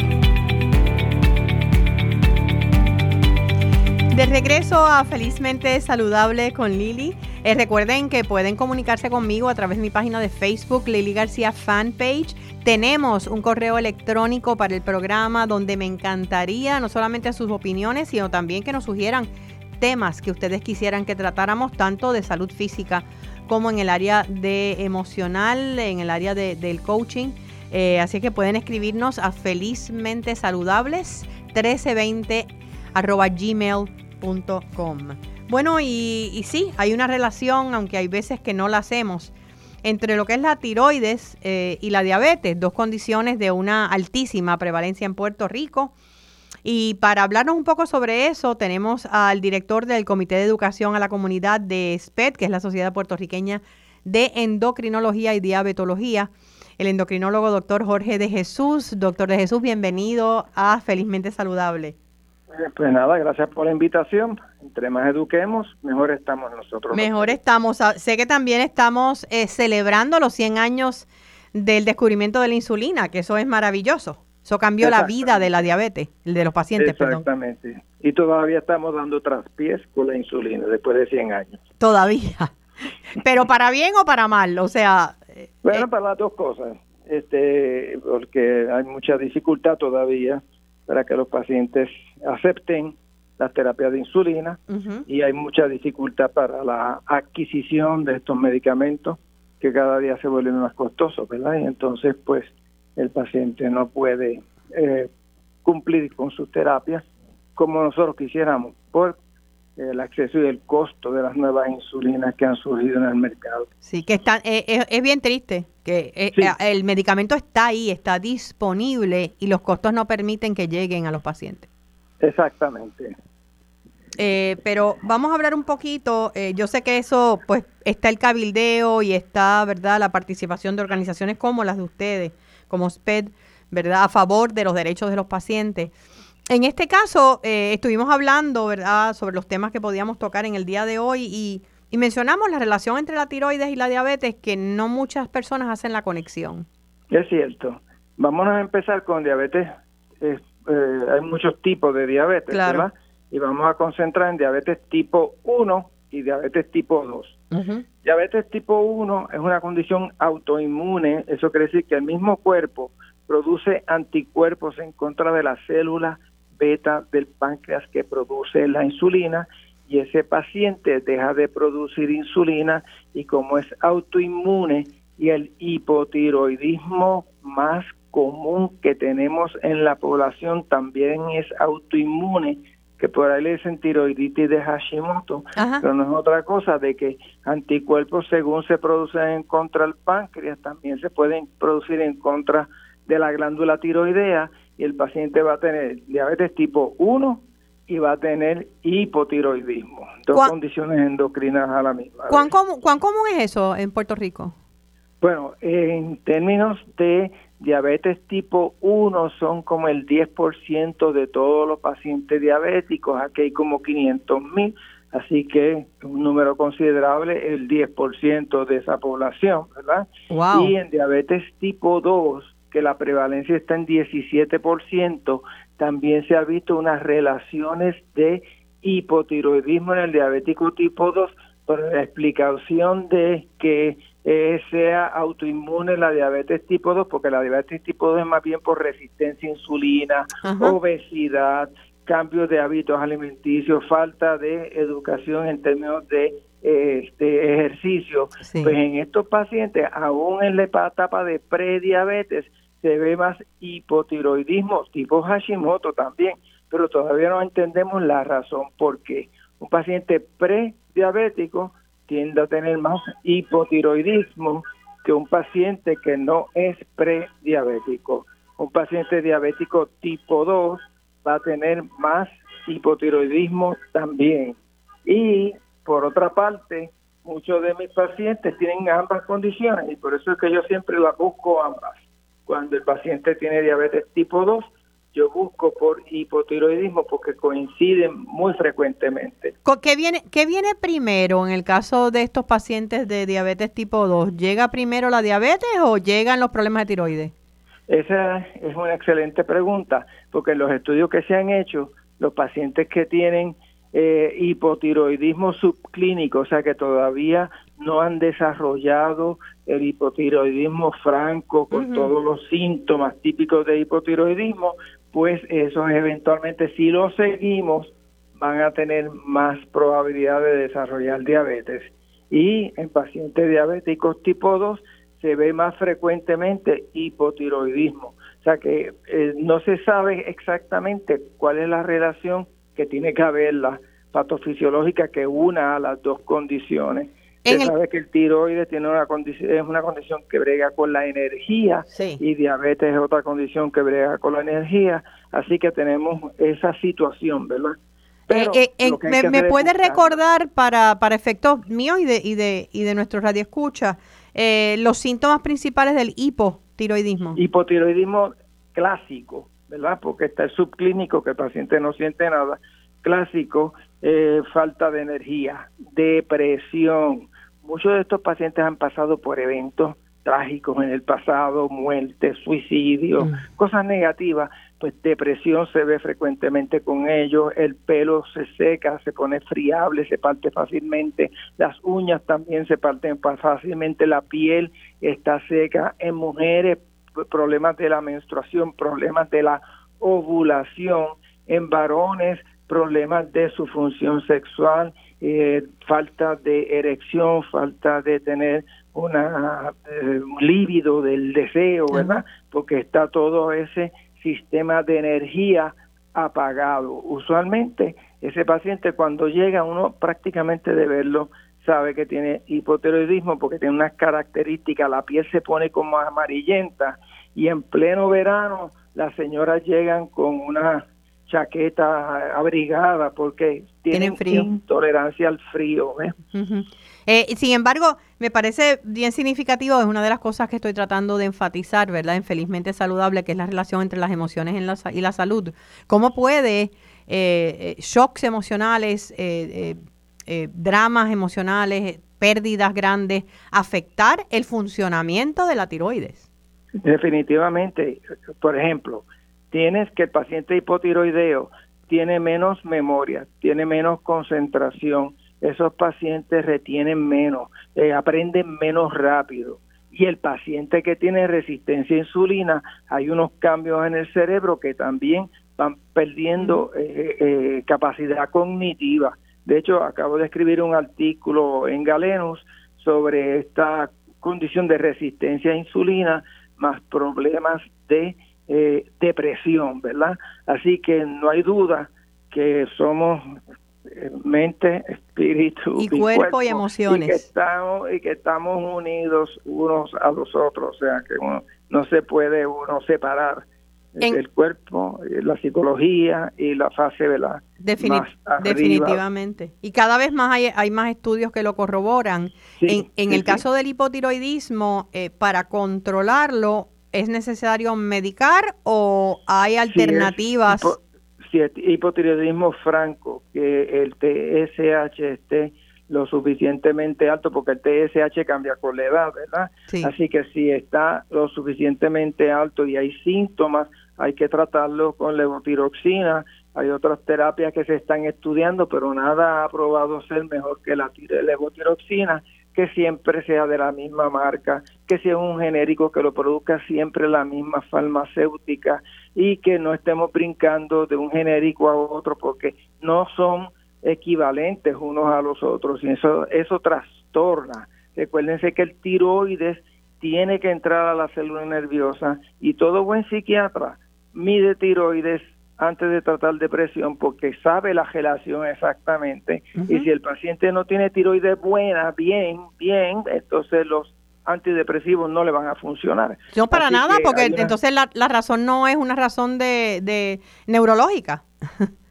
De regreso a Felizmente Saludable con Lili. Eh, recuerden que pueden comunicarse conmigo a través de mi página de Facebook, Lili García Fanpage. Tenemos un correo electrónico para el programa donde me encantaría no solamente sus opiniones, sino también que nos sugieran temas que ustedes quisieran que tratáramos, tanto de salud física como en el área de emocional, en el área del coaching. Eh, así que pueden escribirnos a felizmente saludables 1320 arroba gmail.com. Bueno, y, sí, hay una relación, aunque hay veces que no la hacemos, entre lo que es la tiroides eh, y la diabetes, dos condiciones de una altísima prevalencia en Puerto Rico. Y para hablarnos un poco sobre eso, tenemos al director del Comité de Educación a la Comunidad de SPED, que es la Sociedad Puertorriqueña de Endocrinología y Diabetología, el endocrinólogo doctor Jorge de Jesús. Doctor de Jesús, bienvenido a Felizmente Saludable. Pues nada, gracias por la invitación. Entre más eduquemos, mejor estamos nosotros. Mejor estamos. Ah, sé que también estamos eh, celebrando los 100 años del descubrimiento de la insulina, que eso es maravilloso. Eso cambió la vida de la diabetes, de los pacientes. Exactamente. Y todavía estamos dando traspiés con la insulina después de 100 años. Todavía. Pero para bien o para mal, o sea... Eh, bueno, para las dos cosas. Este, porque hay mucha dificultad todavía para que los pacientes acepten las terapias de insulina y hay mucha dificultad para la adquisición de estos medicamentos que cada día se vuelven más costosos, ¿verdad? Y entonces, pues, el paciente no puede eh, cumplir con sus terapias como nosotros quisiéramos por el acceso y el costo de las nuevas insulinas que han surgido en el mercado. Sí, que están, eh, es, bien triste que eh, el medicamento está ahí, está disponible y los costos no permiten que lleguen a los pacientes. Exactamente. Eh, pero vamos a hablar un poquito, yo sé que eso, pues está el cabildeo y está, ¿verdad?, la participación de organizaciones como las de ustedes, como SPED, ¿verdad?, a favor de los derechos de los pacientes. En este caso, eh, estuvimos hablando, ¿verdad?, sobre los temas que podíamos tocar en el día de hoy y, mencionamos la relación entre la tiroides y la diabetes, que no muchas personas hacen la conexión. Es cierto. Vamos a empezar con diabetes. Eh, hay muchos tipos de diabetes, ¿verdad? Y vamos a concentrar en diabetes tipo 1 y diabetes tipo 2. Diabetes tipo 1 es una condición autoinmune, eso quiere decir que el mismo cuerpo produce anticuerpos en contra de las células beta del páncreas que produce la insulina y ese paciente deja de producir insulina y como es autoinmune y el hipotiroidismo más común que tenemos en la población también es autoinmune, que por ahí le dicen tiroiditis de Hashimoto, pero no es otra cosa de que anticuerpos según se producen en contra del páncreas también se pueden producir en contra de la glándula tiroidea y el paciente va a tener diabetes tipo 1 y va a tener hipotiroidismo, dos condiciones endocrinas a la misma. ¿Cuán, común, ¿Cuán común es eso en Puerto Rico? Bueno, en términos de diabetes tipo 1 son como el 10% de todos los pacientes diabéticos, aquí hay como 500 mil, así que un número considerable, el 10% de esa población, ¿verdad? Y en diabetes tipo 2 que la prevalencia está en 17%, también se ha visto unas relaciones de hipotiroidismo en el diabético tipo 2 por la explicación de que eh, sea autoinmune la diabetes tipo 2, porque la diabetes tipo 2 es más bien por resistencia a insulina, obesidad, cambios de hábitos alimenticios, falta de educación en términos de este ejercicio, pues en estos pacientes, aún en la etapa de prediabetes, se ve más hipotiroidismo tipo Hashimoto también, pero todavía no entendemos la razón por qué. Un paciente prediabético tiende a tener más hipotiroidismo que un paciente que no es prediabético. Un paciente diabético tipo 2 va a tener más hipotiroidismo también. Y por otra parte, muchos de mis pacientes tienen ambas condiciones y por eso es que yo siempre las busco ambas. Cuando el paciente tiene diabetes tipo 2, yo busco por hipotiroidismo porque coinciden muy frecuentemente. ¿Qué viene, ¿Qué viene primero en el caso de estos pacientes de diabetes tipo 2? ¿Llega primero la diabetes o llegan los problemas de tiroides? Esa es una excelente pregunta, porque en los estudios que se han hecho, los pacientes que tienen eh, hipotiroidismo subclínico, o sea que todavía no han desarrollado el hipotiroidismo franco con todos los síntomas típicos de hipotiroidismo, pues esos eventualmente si lo seguimos van a tener más probabilidad de desarrollar diabetes. Y en pacientes diabéticos tipo 2 se ve más frecuentemente hipotiroidismo. O sea que eh, no se sabe exactamente cuál es la relación que tiene que haber la patofisiológica que una a las dos condiciones. Se sabe que el tiroides tiene una condición, es una condición que brega con la energía y diabetes es otra condición que brega con la energía, así que tenemos esa situación, ¿verdad? Eh, eh, me, puede recordar para, para efectos míos y de, y de, y de nuestro radio escucha eh, los síntomas principales del hipotiroidismo. Hipotiroidismo clásico, ¿verdad? Porque está el subclínico, que el paciente no siente nada. Clásico, eh, falta de energía, depresión. Muchos de estos pacientes han pasado por eventos trágicos en el pasado, muerte, suicidio, mm. cosas negativas, pues depresión se ve frecuentemente con ellos, el pelo se seca, se pone friable, se parte fácilmente, las uñas también se parten fácilmente, la piel está seca, en mujeres problemas de la menstruación, problemas de la ovulación, en varones problemas de su función sexual, eh, falta de erección, falta de tener una eh, líbido del deseo, ¿verdad? Porque está todo ese sistema de energía apagado. Usualmente ese paciente cuando llega uno prácticamente de verlo sabe que tiene hipotiroidismo porque tiene unas características, la piel se pone como amarillenta y en pleno verano las señoras llegan con una chaqueta abrigada porque tienen, intolerancia al frío. ¿eh? Eh, sin embargo, me parece bien significativo, es una de las cosas que estoy tratando de enfatizar, ¿verdad? En Felizmente Saludable, que es la relación entre las emociones y la salud. ¿Cómo puede eh, shocks emocionales, dramas emocionales, pérdidas grandes afectar el funcionamiento de la tiroides? Definitivamente, por ejemplo, tienes que el paciente hipotiroideo tiene menos memoria, tiene menos concentración, esos pacientes retienen menos, eh, aprenden menos rápido. Y el paciente que tiene resistencia a insulina, hay unos cambios en el cerebro que también van perdiendo eh, eh, capacidad cognitiva. De hecho, acabo de escribir un artículo en Galenus sobre esta condición de resistencia a insulina más problemas de eh, depresión, ¿verdad? Así que no hay duda que somos eh, mente, espíritu y, cuerpo, y emociones. Y que, estamos, y que estamos unidos unos a los otros, o sea que uno, no se puede uno separar el cuerpo, eh, la psicología y la fase de la definitivamente. Y cada vez más hay, hay, más estudios que lo corroboran. en, en el caso del hipotiroidismo, para controlarlo, ¿Es necesario medicar o hay alternativas? Si es, hipotiroidismo franco, que el TSH esté lo suficientemente alto, porque el TSH cambia con la edad, ¿verdad? Así que si está lo suficientemente alto y hay síntomas, hay que tratarlo con levotiroxina. Hay otras terapias que se están estudiando, pero nada ha probado ser mejor que la levotiroxina que siempre sea de la misma marca, que sea un genérico que lo produzca siempre la misma farmacéutica y que no estemos brincando de un genérico a otro porque no son equivalentes unos a los otros y eso, eso trastorna. Recuérdense que el tiroides tiene que entrar a la célula nerviosa y todo buen psiquiatra mide tiroides antes de tratar depresión porque sabe la relación exactamente y si el paciente no tiene tiroides buena, bien, bien, entonces los antidepresivos no le van a funcionar. No para nada, porque entonces la, la, razón no es una razón de, de neurológica.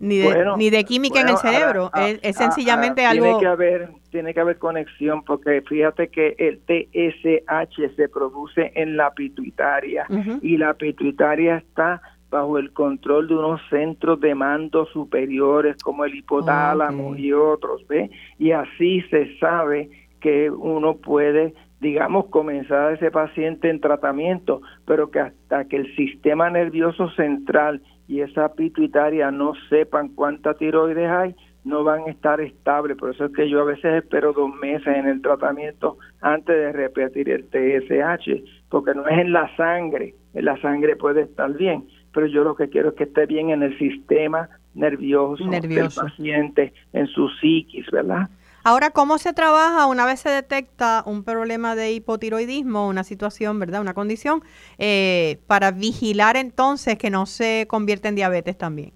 ni de, ni de química en el cerebro, es, sencillamente algo... Tiene que, haber, tiene que haber conexión, porque fíjate que el TSH se produce en la pituitaria y la pituitaria está bajo el control de unos centros de mando superiores como el hipotálamo y otros, ¿ve? Y así se sabe que uno puede digamos, comenzar a ese paciente en tratamiento, pero que hasta que el sistema nervioso central y esa pituitaria no sepan cuánta tiroides hay, no van a estar estables. Por eso es que yo a veces espero dos meses en el tratamiento antes de repetir el TSH, porque no es en la sangre, en la sangre puede estar bien, pero yo lo que quiero es que esté bien en el sistema nervioso, nervioso. del paciente, en su psiquis, ¿verdad? Ahora, ¿cómo se trabaja una vez se detecta un problema de hipotiroidismo, una situación, ¿verdad? Una condición, eh, para vigilar entonces que no se convierta en diabetes también?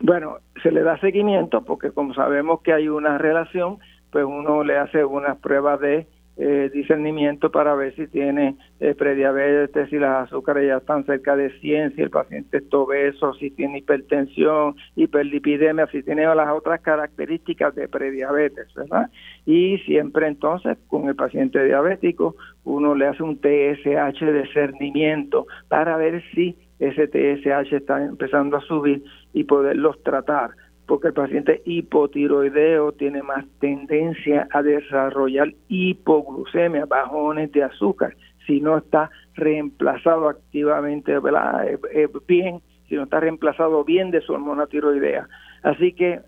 Bueno, se le da seguimiento porque como sabemos que hay una relación, pues uno le hace unas pruebas de eh, discernimiento para ver si tiene eh, prediabetes, si las azúcares ya están cerca de 100, si el paciente es obeso, si tiene hipertensión, hiperlipidemia, si tiene las otras características de prediabetes, ¿verdad? Y siempre entonces con el paciente diabético uno le hace un TSH de discernimiento para ver si ese TSH está empezando a subir y poderlos tratar porque el paciente hipotiroideo tiene más tendencia a desarrollar hipoglucemia, bajones de azúcar, si no está reemplazado activamente eh, eh, bien, si no está reemplazado bien de su hormona tiroidea. Así que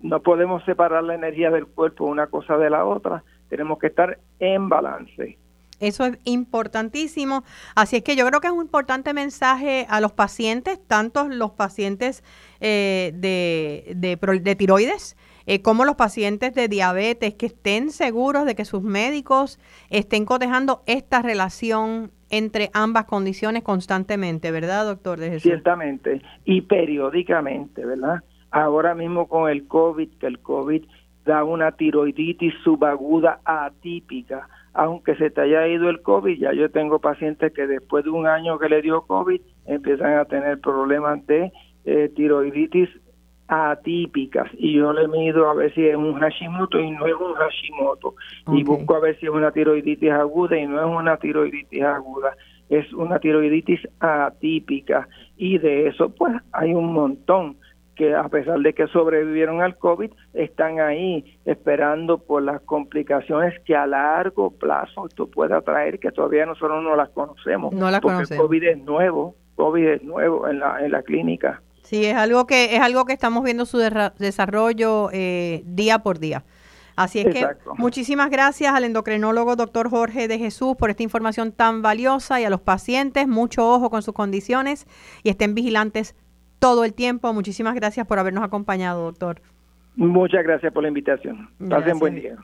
no podemos separar la energía del cuerpo una cosa de la otra, tenemos que estar en balance. Eso es importantísimo. Así es que yo creo que es un importante mensaje a los pacientes, tanto los pacientes eh, de, de, tiroides eh, como los pacientes de diabetes, que estén seguros de que sus médicos estén cotejando esta relación entre ambas condiciones constantemente, ¿verdad, doctor? De Ciertamente, y periódicamente, ¿verdad? Ahora mismo con el COVID, que el COVID da una tiroiditis subaguda atípica aunque se te haya ido el COVID, ya yo tengo pacientes que después de un año que le dio COVID empiezan a tener problemas de eh, tiroiditis atípicas. Y yo le mido a ver si es un Hashimoto y no es un Hashimoto. Y busco a ver si es una tiroiditis aguda y no es una tiroiditis aguda. Es una tiroiditis atípica. Y de eso pues hay un montón que a pesar de que sobrevivieron al COVID, están ahí esperando por las complicaciones que a largo plazo esto pueda traer, que todavía nosotros no las conocemos. No las porque conocemos. COVID es nuevo, COVID es nuevo en la, en la clínica. Sí, es algo que es algo que estamos viendo su desarrollo eh, día por día. Así es que muchísimas gracias al endocrinólogo doctor Jorge de Jesús por esta información tan valiosa y a los pacientes, mucho ojo con sus condiciones y estén vigilantes todo el tiempo. Muchísimas gracias por habernos acompañado, doctor. Muchas gracias por la invitación. Pasen buen día.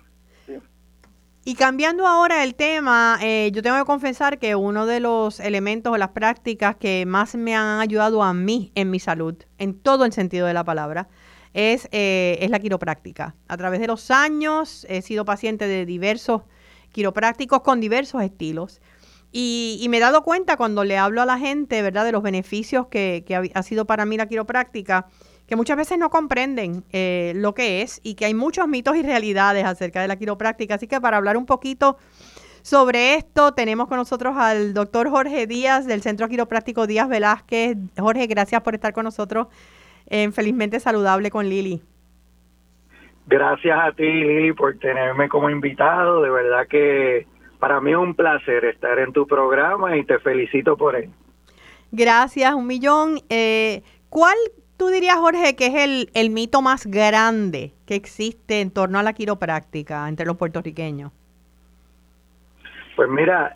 Y cambiando ahora el tema, eh, yo tengo que confesar que uno de los elementos o las prácticas que más me han ayudado a mí en mi salud, en todo el sentido de la palabra, es, eh, es la quiropráctica. A través de los años he sido paciente de diversos quiroprácticos con diversos estilos. Y, me he dado cuenta cuando le hablo a la gente, ¿verdad?, de los beneficios que, ha, sido para mí la quiropráctica, que muchas veces no comprenden eh, lo que es y que hay muchos mitos y realidades acerca de la quiropráctica. Así que para hablar un poquito sobre esto, tenemos con nosotros al doctor Jorge Díaz del Centro Quiropráctico Díaz Velázquez. Jorge, gracias por estar con nosotros en Felizmente Saludable con Lili. Gracias a ti, Lili, por tenerme como invitado. De verdad que para mí es un placer estar en tu programa y te felicito por él. Gracias, un millón. Eh, ¿Cuál tú dirías, Jorge, que es el, el mito más grande que existe en torno a la quiropráctica entre los puertorriqueños? Pues mira,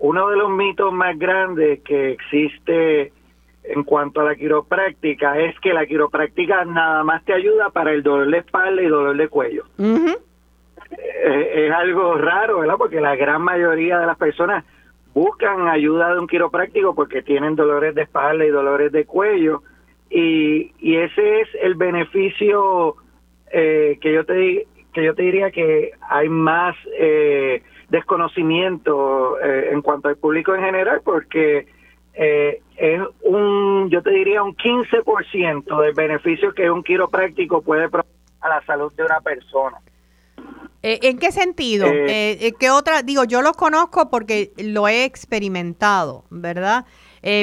uno de los mitos más grandes que existe en cuanto a la quiropráctica es que la quiropráctica nada más te ayuda para el dolor de espalda y dolor de cuello. Es algo raro, ¿verdad? Porque la gran mayoría de las personas buscan ayuda de un quiropráctico porque tienen dolores de espalda y dolores de cuello. Y, y ese es el beneficio eh, que yo te que yo te diría que hay más eh, desconocimiento eh, en cuanto al público en general porque eh, es un, yo te diría, un 15% del beneficio que un quiropráctico puede proveer a la salud de una persona. Eh, ¿En qué sentido? Eh, ¿Qué otra? Digo, yo los conozco porque lo he experimentado, ¿verdad?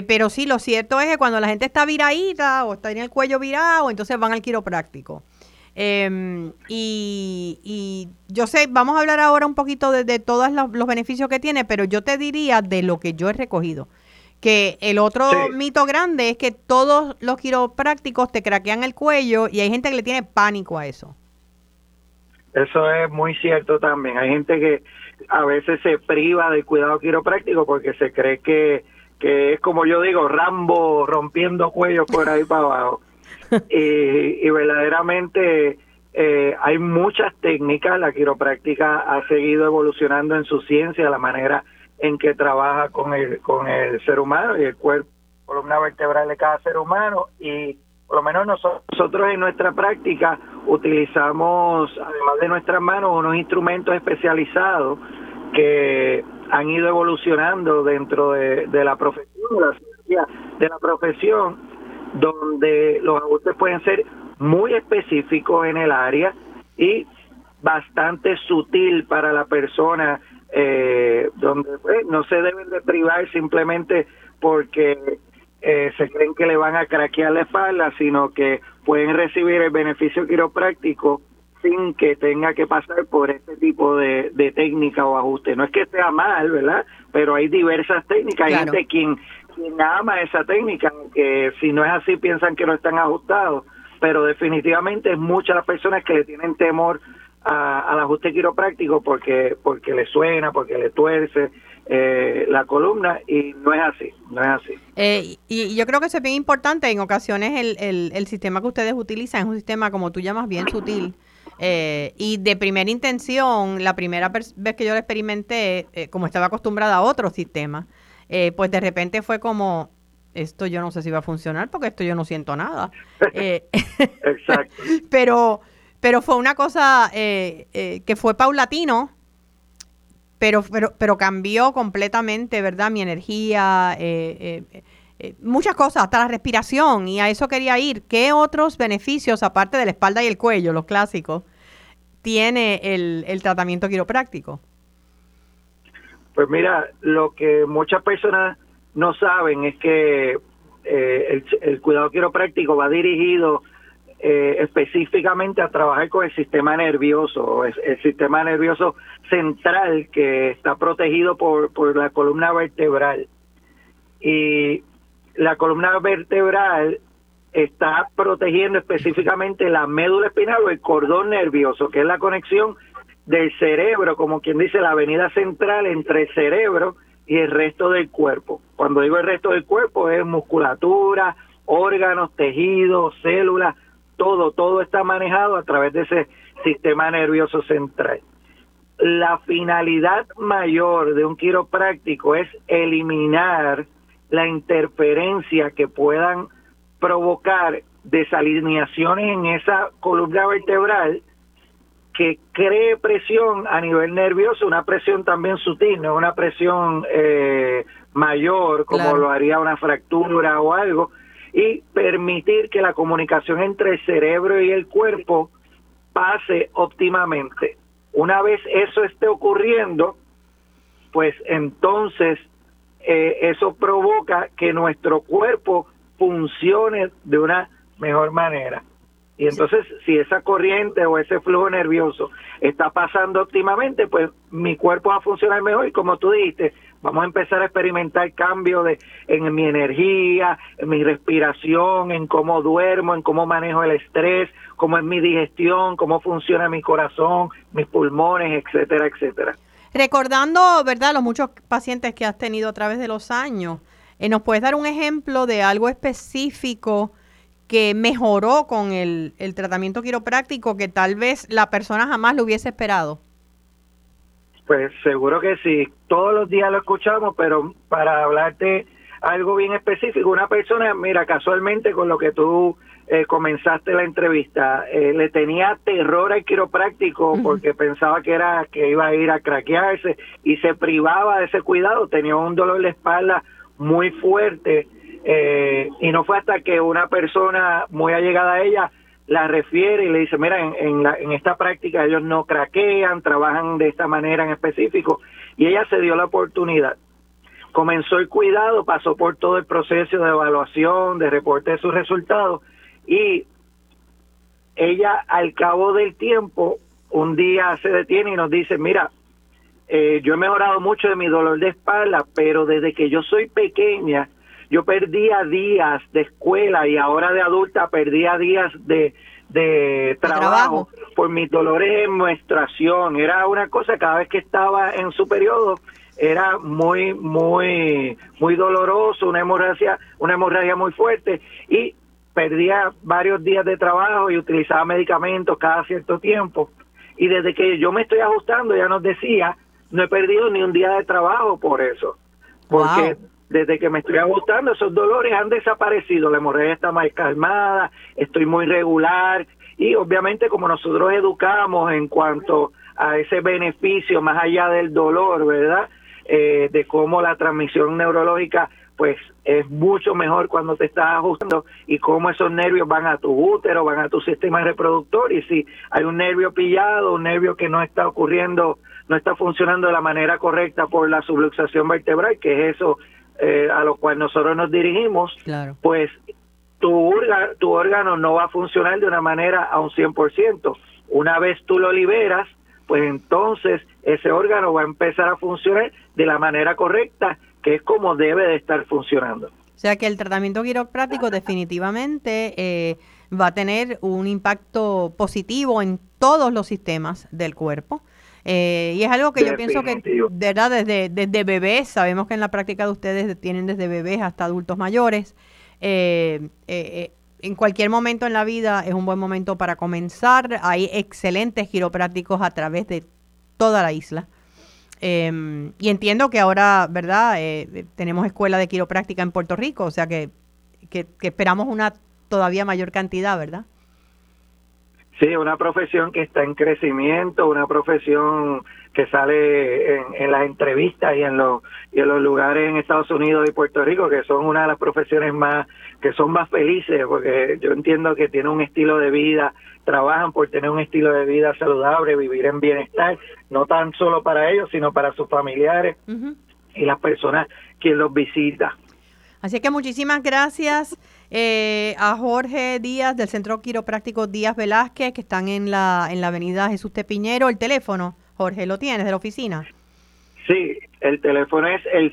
pero sí, lo cierto es que cuando la gente está viradita o está en el cuello virado, entonces van al quiropráctico. Em, y, yo sé, vamos a hablar ahora un poquito de, de todos los, beneficios que tiene, pero yo te diría de lo que yo he recogido. Que el otro mito grande es que todos los quiroprácticos te craquean el cuello y hay gente que le tiene pánico a eso. Eso es muy cierto también. Hay gente que a veces se priva del cuidado quiropráctico porque se cree que, que es como yo digo, Rambo rompiendo cuello por ahí para abajo. y, y verdaderamente eh, hay muchas técnicas. La quiropráctica ha seguido evolucionando en su ciencia, la manera en que trabaja con el, con el ser humano y el cuerpo, columna vertebral de cada ser humano y por lo menos nosotros en nuestra práctica utilizamos, además de nuestras manos, unos instrumentos especializados que han ido evolucionando dentro de, la profesión, la de la profesión, donde los ajustes pueden ser muy específicos en el área y bastante sutil para la persona eh, donde pues, no se deben de privar simplemente porque eh, se creen que le van a craquear la espalda, sino que pueden recibir el beneficio quiropráctico sin que tenga que pasar por este tipo de, técnica o ajuste. No es que sea mal, ¿verdad? Pero hay diversas técnicas. Hay gente quien, quien ama esa técnica, que si no es así piensan que no están ajustados, pero definitivamente es muchas las personas que le tienen temor al ajuste quiropráctico porque porque le suena, porque le tuerce eh, la columna y no es así, no es así. Eh, y, yo creo que eso es bien importante. En ocasiones el, el, sistema que ustedes utilizan es un sistema, como tú llamas, bien sutil. Eh, y de primera intención, la primera vez que yo lo experimenté, como estaba acostumbrada a otro sistema, pues de repente fue como, esto yo no sé si va a funcionar porque esto yo no siento nada. Exacto. pero pero fue una cosa eh, eh, que fue paulatino, pero, pero, pero cambió completamente, ¿verdad? Mi energía, eh, muchas cosas, hasta la respiración, y a eso quería ir. ¿Qué otros beneficios, aparte de la espalda y el cuello, los clásicos, tiene el, el tratamiento quiropráctico? Pues mira, lo que muchas personas no saben es que el, el, cuidado quiropráctico va dirigido eh, específicamente a trabajar con el sistema nervioso, el, sistema nervioso central que está protegido por, por la columna vertebral. Y la columna vertebral está protegiendo específicamente la médula espinal o el cordón nervioso, que es la conexión del cerebro, como quien dice, la avenida central entre el cerebro y el resto del cuerpo. Cuando digo el resto del cuerpo es musculatura, órganos, tejidos, células, todo, todo está manejado a través de ese sistema nervioso central. La finalidad mayor de un quiropráctico es eliminar la interferencia que puedan provocar desalineaciones en esa columna vertebral que cree presión a nivel nervioso, una presión también sutil, no una presión eh, mayor como lo haría una fractura o algo, y permitir que la comunicación entre el cerebro y el cuerpo pase óptimamente. Una vez eso esté ocurriendo, pues entonces eh, eso provoca que nuestro cuerpo funcione de una mejor manera. Y entonces, si esa corriente o ese flujo nervioso está pasando óptimamente, pues mi cuerpo va a funcionar mejor y como tú dijiste, vamos a empezar a experimentar cambios de, en mi energía, en mi respiración, en cómo duermo, en cómo manejo el estrés, cómo es mi digestión, cómo funciona mi corazón, mis pulmones, etcétera, etcétera. Recordando, ¿verdad?, los muchos pacientes que has tenido a través de los años, Eh, ¿Nos puedes dar un ejemplo de algo específico que mejoró con el, el tratamiento quiropráctico que tal vez la persona jamás lo hubiese esperado? Pues seguro que sí. Todos los días lo escuchamos, pero para hablarte algo bien específico, una persona, mira, casualmente con lo que tú eh, comenzaste la entrevista, eh, le tenía terror al quiropráctico porque pensaba que era que iba a ir a craquearse y se privaba de ese cuidado, tenía un dolor de espalda muy fuerte eh, y no fue hasta que una persona muy allegada a ella la refiere y le dice, mira, en, en, la, en esta práctica ellos no craquean, trabajan de esta manera en específico y ella se dio la oportunidad. Comenzó el cuidado, pasó por todo el proceso de evaluación, de reporte de sus resultados y ella al cabo del tiempo un día se detiene y nos dice, mira, eh, yo he mejorado mucho de mi dolor de espalda, pero desde que yo soy pequeña, yo perdía días de escuela y ahora de adulta perdía días de, de trabajo, por mis dolores en menstruación. Era una cosa cada vez que estaba en su periodo era muy muy muy doloroso, una hemorragia, una hemorragia muy fuerte y perdía varios días de trabajo y utilizaba medicamentos cada cierto tiempo. Y desde que yo me estoy ajustando, ya nos decía, no he perdido ni un día de trabajo por eso. Porque desde que me estoy ajustando, esos dolores han desaparecido, la hemorragia está más calmada, estoy muy regular. Y obviamente como nosotros educamos en cuanto a ese beneficio más allá del dolor, ¿verdad? Eh, de cómo la transmisión neurológica pues es mucho mejor cuando te estás ajustando y cómo esos nervios van a tu útero, van a tu sistema reproductor y si hay un nervio pillado, un nervio que no está ocurriendo, no está funcionando de la manera correcta por la subluxación vertebral, que es eso eh, a lo cual nosotros nos dirigimos, pues tu, tu órgano no va a funcionar de una manera a un 100%. Una vez tú lo liberas, pues entonces ese órgano va a empezar a funcionar de la manera correcta que es como debe de estar funcionando. O sea que el tratamiento quiropráctico definitivamente eh, va a tener un impacto positivo en todos los sistemas del cuerpo. Eh, y es algo que yo pienso que, ¿verdad? Desde, desde bebés, sabemos que en la práctica de ustedes tienen desde bebés hasta adultos mayores. Eh, en cualquier momento en la vida es un buen momento para comenzar. Hay excelentes quiroprácticos a través de toda la isla. Em, y entiendo que ahora, ¿verdad? Eh, tenemos escuela de quiropráctica en Puerto Rico, o sea que, que, esperamos una todavía mayor cantidad, ¿verdad? Sí, una profesión que está en crecimiento, una profesión que sale en, en, las entrevistas y en los y en los lugares en Estados Unidos y Puerto Rico que son una de las profesiones más que son más felices porque yo entiendo que tiene un estilo de vida trabajan por tener un estilo de vida saludable, vivir en bienestar, no tan solo para ellos, sino para sus familiares y las personas que los visitan. Así que muchísimas gracias eh, a Jorge Díaz del Centro Quiropráctico Díaz Velázquez, que están en la, en la avenida Jesús Tepiñero. El teléfono, Jorge, ¿lo tienes de la oficina? Sí, el teléfono es el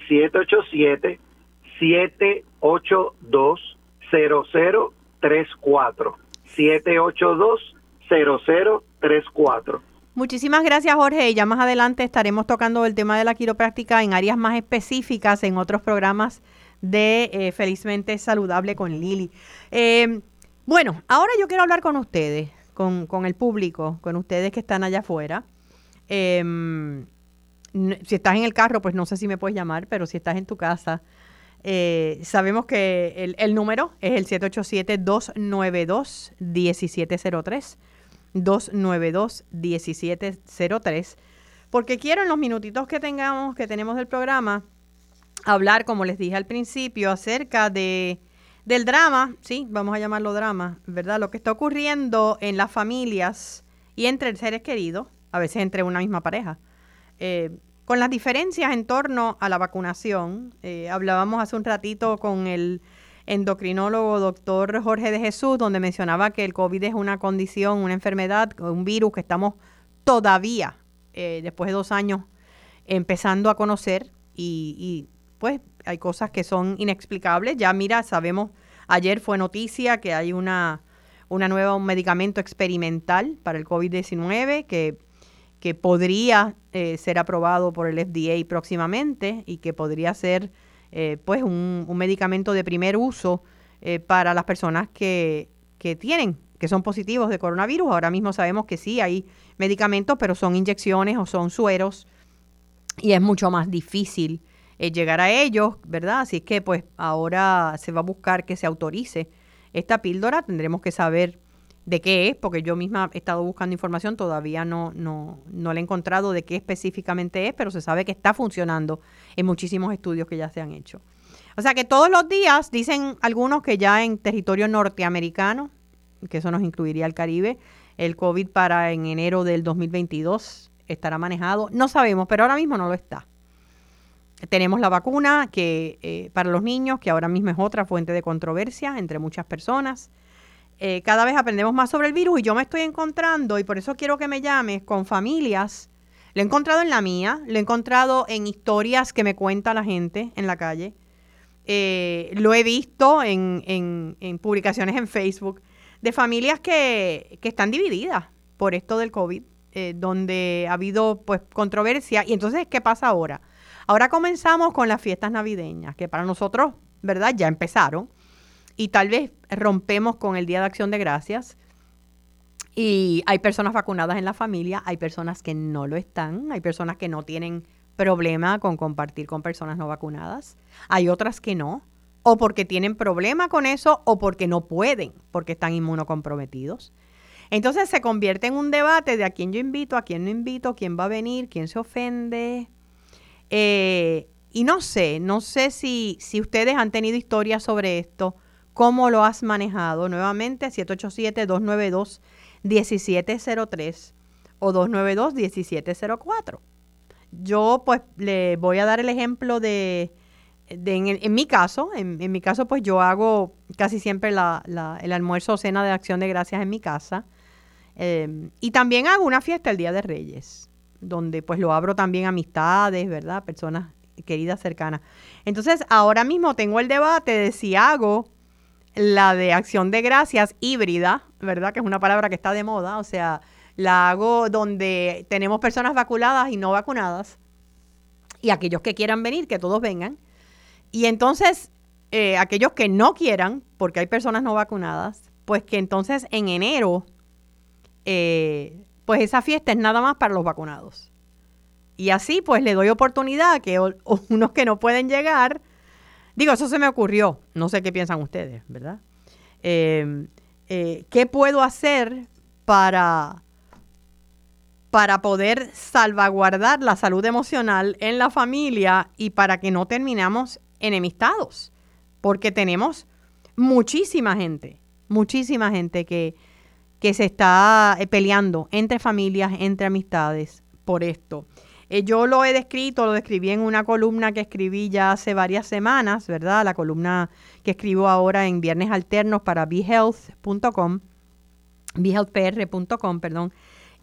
787-782-0034. 782-0034. Muchísimas gracias, Jorge. Y ya más adelante estaremos tocando el tema de la quiropráctica en áreas más específicas en otros programas de eh, Felizmente Saludable con Lili. Eh, bueno, ahora yo quiero hablar con ustedes, con, con, el público, con ustedes que están allá afuera. Em, si estás en el carro, pues no sé si me puedes llamar, pero si estás en tu casa, eh, sabemos que el, el, número es el 787-292-1703. 292-1703. Porque quiero en los minutitos que tengamos, que tenemos del programa, hablar, como les dije al principio, acerca de del drama, sí, vamos a llamarlo drama, ¿verdad? Lo que está ocurriendo en las familias y entre seres queridos, a veces entre una misma pareja. Eh, con las diferencias en torno a la vacunación, eh, hablábamos hace un ratito con el endocrinólogo doctor Jorge de Jesús, donde mencionaba que el COVID es una condición, una enfermedad, un virus que estamos todavía, eh, después de dos años, empezando a conocer y, y, pues hay cosas que son inexplicables. Ya mira, sabemos, ayer fue noticia que hay una, una nueva, un medicamento experimental para el COVID-19 que que podría eh, ser aprobado por el FDA próximamente y que podría ser eh, pues un, medicamento de primer uso eh, para las personas que, que tienen, que son positivos de coronavirus. Ahora mismo sabemos que sí hay medicamentos, pero son inyecciones o son sueros y es mucho más difícil eh, llegar a ellos, ¿verdad? Así que pues ahora se va a buscar que se autorice esta píldora. Tendremos que saber de qué es, porque yo misma he estado buscando información, todavía no, no, no le he encontrado de qué específicamente es, pero se sabe que está funcionando en muchísimos estudios que ya se han hecho. O sea que todos los días, dicen algunos que ya en territorio norteamericano, que eso nos incluiría el Caribe, el COVID para en enero del 2022 estará manejado. No sabemos, pero ahora mismo no lo está. Tenemos la vacuna que eh, para los niños, que ahora mismo es otra fuente de controversia entre muchas personas. Eh, cada vez aprendemos más sobre el virus y yo me estoy encontrando, y por eso quiero que me llames, con familias. Lo he encontrado en la mía, lo he encontrado en historias que me cuenta la gente en la calle. Eh, lo he visto en, en, publicaciones en Facebook de familias que, que están divididas por esto del COVID, donde ha habido pues controversia. Y entonces, ¿qué pasa ahora? Ahora comenzamos con las fiestas navideñas, que para nosotros, ¿verdad? Ya empezaron y tal vez rompemos con el Día de Acción de Gracias. Y hay personas vacunadas en la familia, hay personas que no lo están, hay personas que no tienen problema con compartir con personas no vacunadas, hay otras que no, o porque tienen problema con eso o porque no pueden, porque están inmunocomprometidos. Entonces se convierte en un debate de a quién yo invito, a quién no invito, quién va a venir, quién se ofende. Eh, y no sé, no sé si, si ustedes han tenido historias sobre esto cómo lo has manejado. Nuevamente, 787-292-1703 o 292-1704. Yo pues le voy a dar el ejemplo de, en, mi caso, en, mi caso pues yo hago casi siempre la, el almuerzo o cena de acción de gracias en mi casa. Em, y también hago una fiesta el Día de Reyes, donde pues lo abro también amistades, ¿verdad? Personas queridas cercanas. Entonces, ahora mismo tengo el debate de si hago la de acción de gracias híbrida, ¿verdad? Que es una palabra que está de moda, o sea, la hago donde tenemos personas vacunadas y no vacunadas, y aquellos que quieran venir, que todos vengan. Y entonces, eh, aquellos que no quieran, porque hay personas no vacunadas, pues que entonces en enero, eh, pues esa fiesta es nada más para los vacunados. Y así, pues le doy oportunidad a que unos que no pueden llegar, Digo, eso se me ocurrió. No sé qué piensan ustedes, ¿verdad? Em, eh, ¿Qué puedo hacer para, para poder salvaguardar la salud emocional en la familia y para que no terminamos enemistados? Porque tenemos muchísima gente, muchísima gente que, que se está eh, peleando entre familias, entre amistades por esto. Eh, yo lo he descrito, lo describí en una columna que escribí ya hace varias semanas, ¿verdad? La columna que escribo ahora en Viernes Alternos para behealth.com, behealthpr.com, perdón,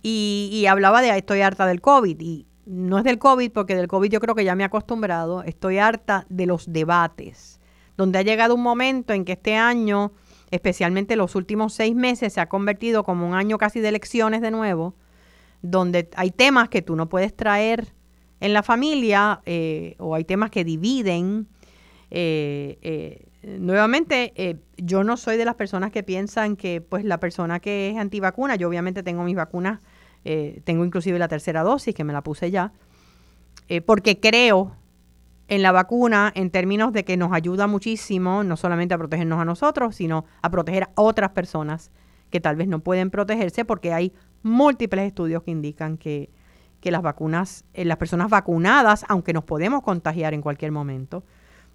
y, y hablaba de estoy harta del COVID. Y no es del COVID, porque del COVID yo creo que ya me he acostumbrado, estoy harta de los debates, donde ha llegado un momento en que este año, especialmente los últimos seis meses, se ha convertido como un año casi de elecciones de nuevo donde hay temas que tú no puedes traer en la familia eh, o hay temas que dividen. Eh, eh, nuevamente, yo no soy de las personas que piensan que pues la persona que es antivacuna, yo obviamente tengo mis vacunas, tengo inclusive la tercera dosis que me la puse ya, porque creo en la vacuna en términos de que nos ayuda muchísimo, no solamente a protegernos a nosotros, sino a proteger a otras personas que tal vez no pueden protegerse porque hay múltiples estudios que indican que, las vacunas, eh, las personas vacunadas, aunque nos podemos contagiar en cualquier momento,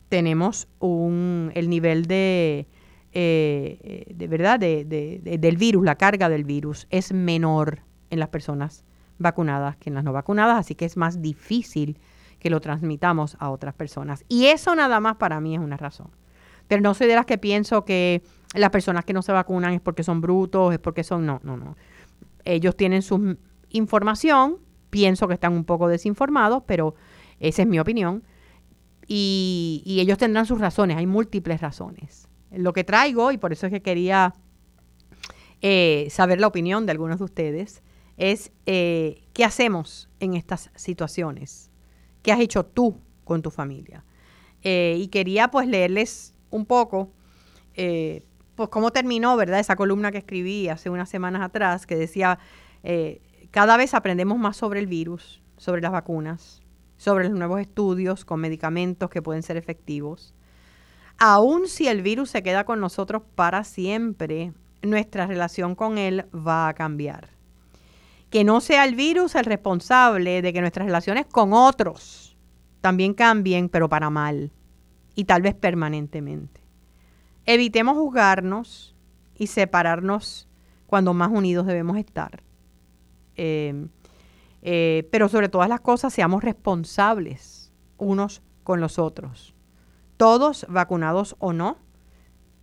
tenemos un, el nivel de, eh, de verdad, de, del virus, la carga del virus es menor en las personas vacunadas que en las no vacunadas, así que es más difícil que lo transmitamos a otras personas. Y eso nada más para mí es una razón. Pero no soy de las que pienso que las personas que no se vacunan es porque son brutos, es porque son... No, no, no. Ellos tienen su información, pienso que están un poco desinformados, pero esa es mi opinión. Y, ellos tendrán sus razones, hay múltiples razones. Lo que traigo, y por eso es que quería eh, saber la opinión de algunos de ustedes, es eh, qué hacemos en estas situaciones. ¿Qué has hecho tú con tu familia? Eh, y quería pues leerles un poco, eh, pues cómo terminó, ¿verdad? Esa columna que escribí hace unas semanas atrás, que decía, eh, cada vez aprendemos más sobre el virus, sobre las vacunas, sobre los nuevos estudios con medicamentos que pueden ser efectivos. Aún si el virus se queda con nosotros para siempre, nuestra relación con él va a cambiar. Que no sea el virus el responsable de que nuestras relaciones con otros también cambien, pero para mal, y tal vez permanentemente. Evitemos juzgarnos y separarnos cuando más unidos debemos estar. Eh, eh, pero sobre todas las cosas, seamos responsables unos con los otros. Todos, vacunados o no,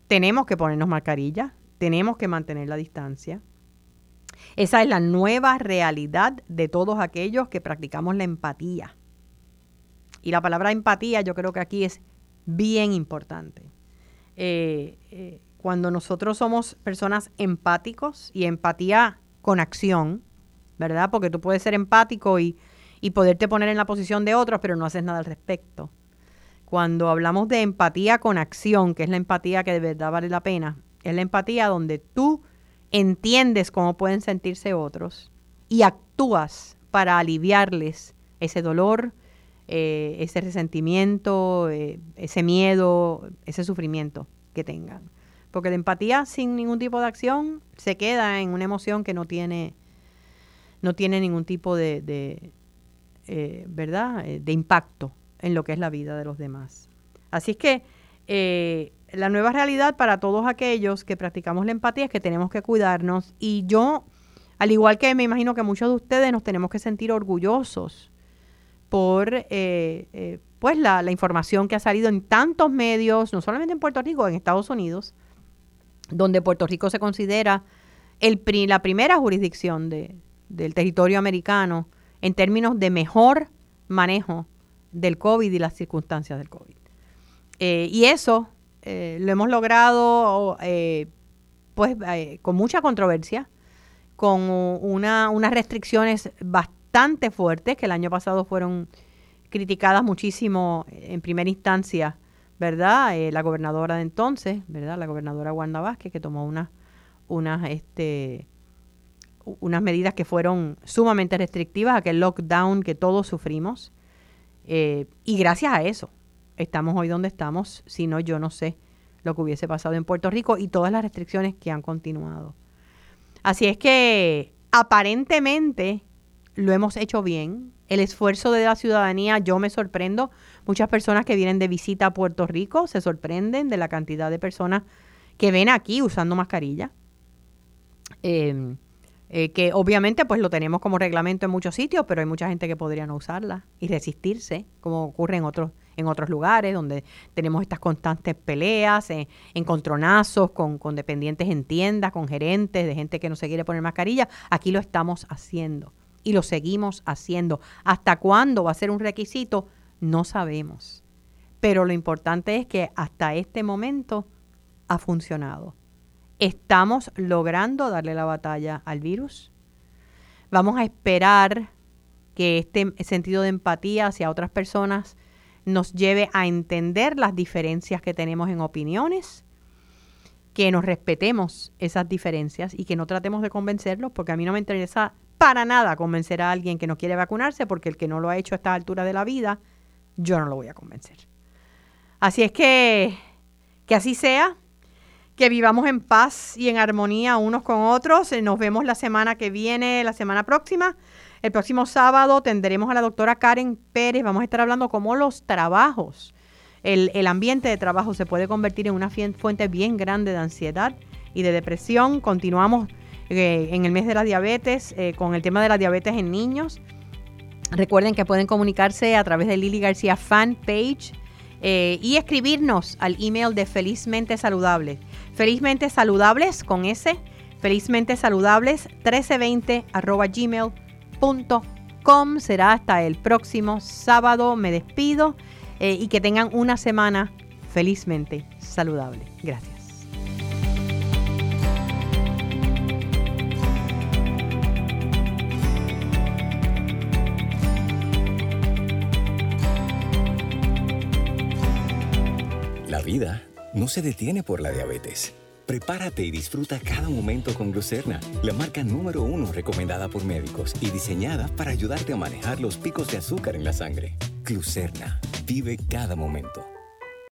tenemos que ponernos mascarilla, tenemos que mantener la distancia. Esa es la nueva realidad de todos aquellos que practicamos la empatía. Y la palabra empatía yo creo que aquí es bien importante. Eh, eh, cuando nosotros somos personas empáticos y empatía con acción, ¿verdad? Porque tú puedes ser empático y, y poderte poner en la posición de otros, pero no haces nada al respecto. Cuando hablamos de empatía con acción, que es la empatía que de verdad vale la pena, es la empatía donde tú entiendes cómo pueden sentirse otros y actúas para aliviarles ese dolor, eh, ese resentimiento, eh, ese miedo, ese sufrimiento que tengan. Porque la empatía sin ningún tipo de acción se queda en una emoción que no tiene, no tiene ningún tipo de, eh, ¿verdad? de impacto en lo que es la vida de los demás. Así es que la nueva realidad para todos aquellos que practicamos la empatía es que tenemos que cuidarnos y yo, al igual que me imagino que muchos de ustedes nos tenemos que sentir orgullosos por eh, eh, pues la, información que ha salido en tantos medios, no solamente en Puerto Rico, en Estados Unidos, donde Puerto Rico se considera el, la primera jurisdicción de, del territorio americano en términos de mejor manejo del COVID y las circunstancias del COVID. Eh, y eso eh, lo hemos logrado eh, pues eh, con mucha controversia, con una, unas restricciones bastante fuertes que el año pasado fueron criticadas muchísimo en primera instancia, ¿verdad? la gobernadora de entonces, ¿verdad? La gobernadora Wanda Vázquez que tomó unas unas este unas medidas que fueron sumamente restrictivas, aquel lockdown que todos sufrimos. y gracias a eso, estamos hoy donde estamos, si no yo no sé lo que hubiese pasado en Puerto Rico y todas las restricciones que han continuado. Así es que aparentemente lo hemos hecho bien. El esfuerzo de la ciudadanía, yo me sorprendo. Muchas personas que vienen de visita a Puerto Rico se sorprenden de la cantidad de personas que ven aquí usando mascarilla. Eh, eh, que obviamente pues lo tenemos como reglamento en muchos sitios, pero hay mucha gente que podría no usarla y resistirse, como ocurre en otros en otros lugares donde tenemos estas constantes peleas, eh, encontronazos con, con dependientes en tiendas, con gerentes, de gente que no se quiere poner mascarilla. Aquí lo estamos haciendo y lo seguimos haciendo. ¿Hasta cuándo va a ser un requisito? No sabemos. Pero lo importante es que hasta este momento ha funcionado. Estamos logrando darle la batalla al virus. Vamos a esperar que este sentido de empatía hacia otras personas nos lleve a entender las diferencias que tenemos en opiniones, que nos respetemos esas diferencias y que no tratemos de convencerlos, porque a mí no me interesa para nada convencer a alguien que no quiere vacunarse, porque el que no lo ha hecho a esta altura de la vida, yo no lo voy a convencer. Así es que, que así sea, que vivamos en paz y en armonía unos con otros. Nos vemos la semana que viene, la semana próxima. El próximo sábado tendremos a la doctora Karen Pérez. Vamos a estar hablando cómo los trabajos, el, ambiente de trabajo se puede convertir en una fuente bien grande de ansiedad y de depresión. Continuamos eh, en el mes de la diabetes eh, con el tema de la diabetes en niños. Recuerden que pueden comunicarse a través de Lili García fanpage eh, y escribirnos al email de Felizmente Saludables. Felizmente Saludables con S. Felizmente Saludables 1320 arroba gmail.com com. Será hasta el próximo sábado. Me despido eh, y que tengan una semana felizmente saludable. Gracias. vida no se detiene por la diabetes. Prepárate y disfruta cada momento con Glucerna, la marca número uno recomendada por médicos y diseñada para ayudarte a manejar los picos de azúcar en la sangre. Glucerna, vive cada momento.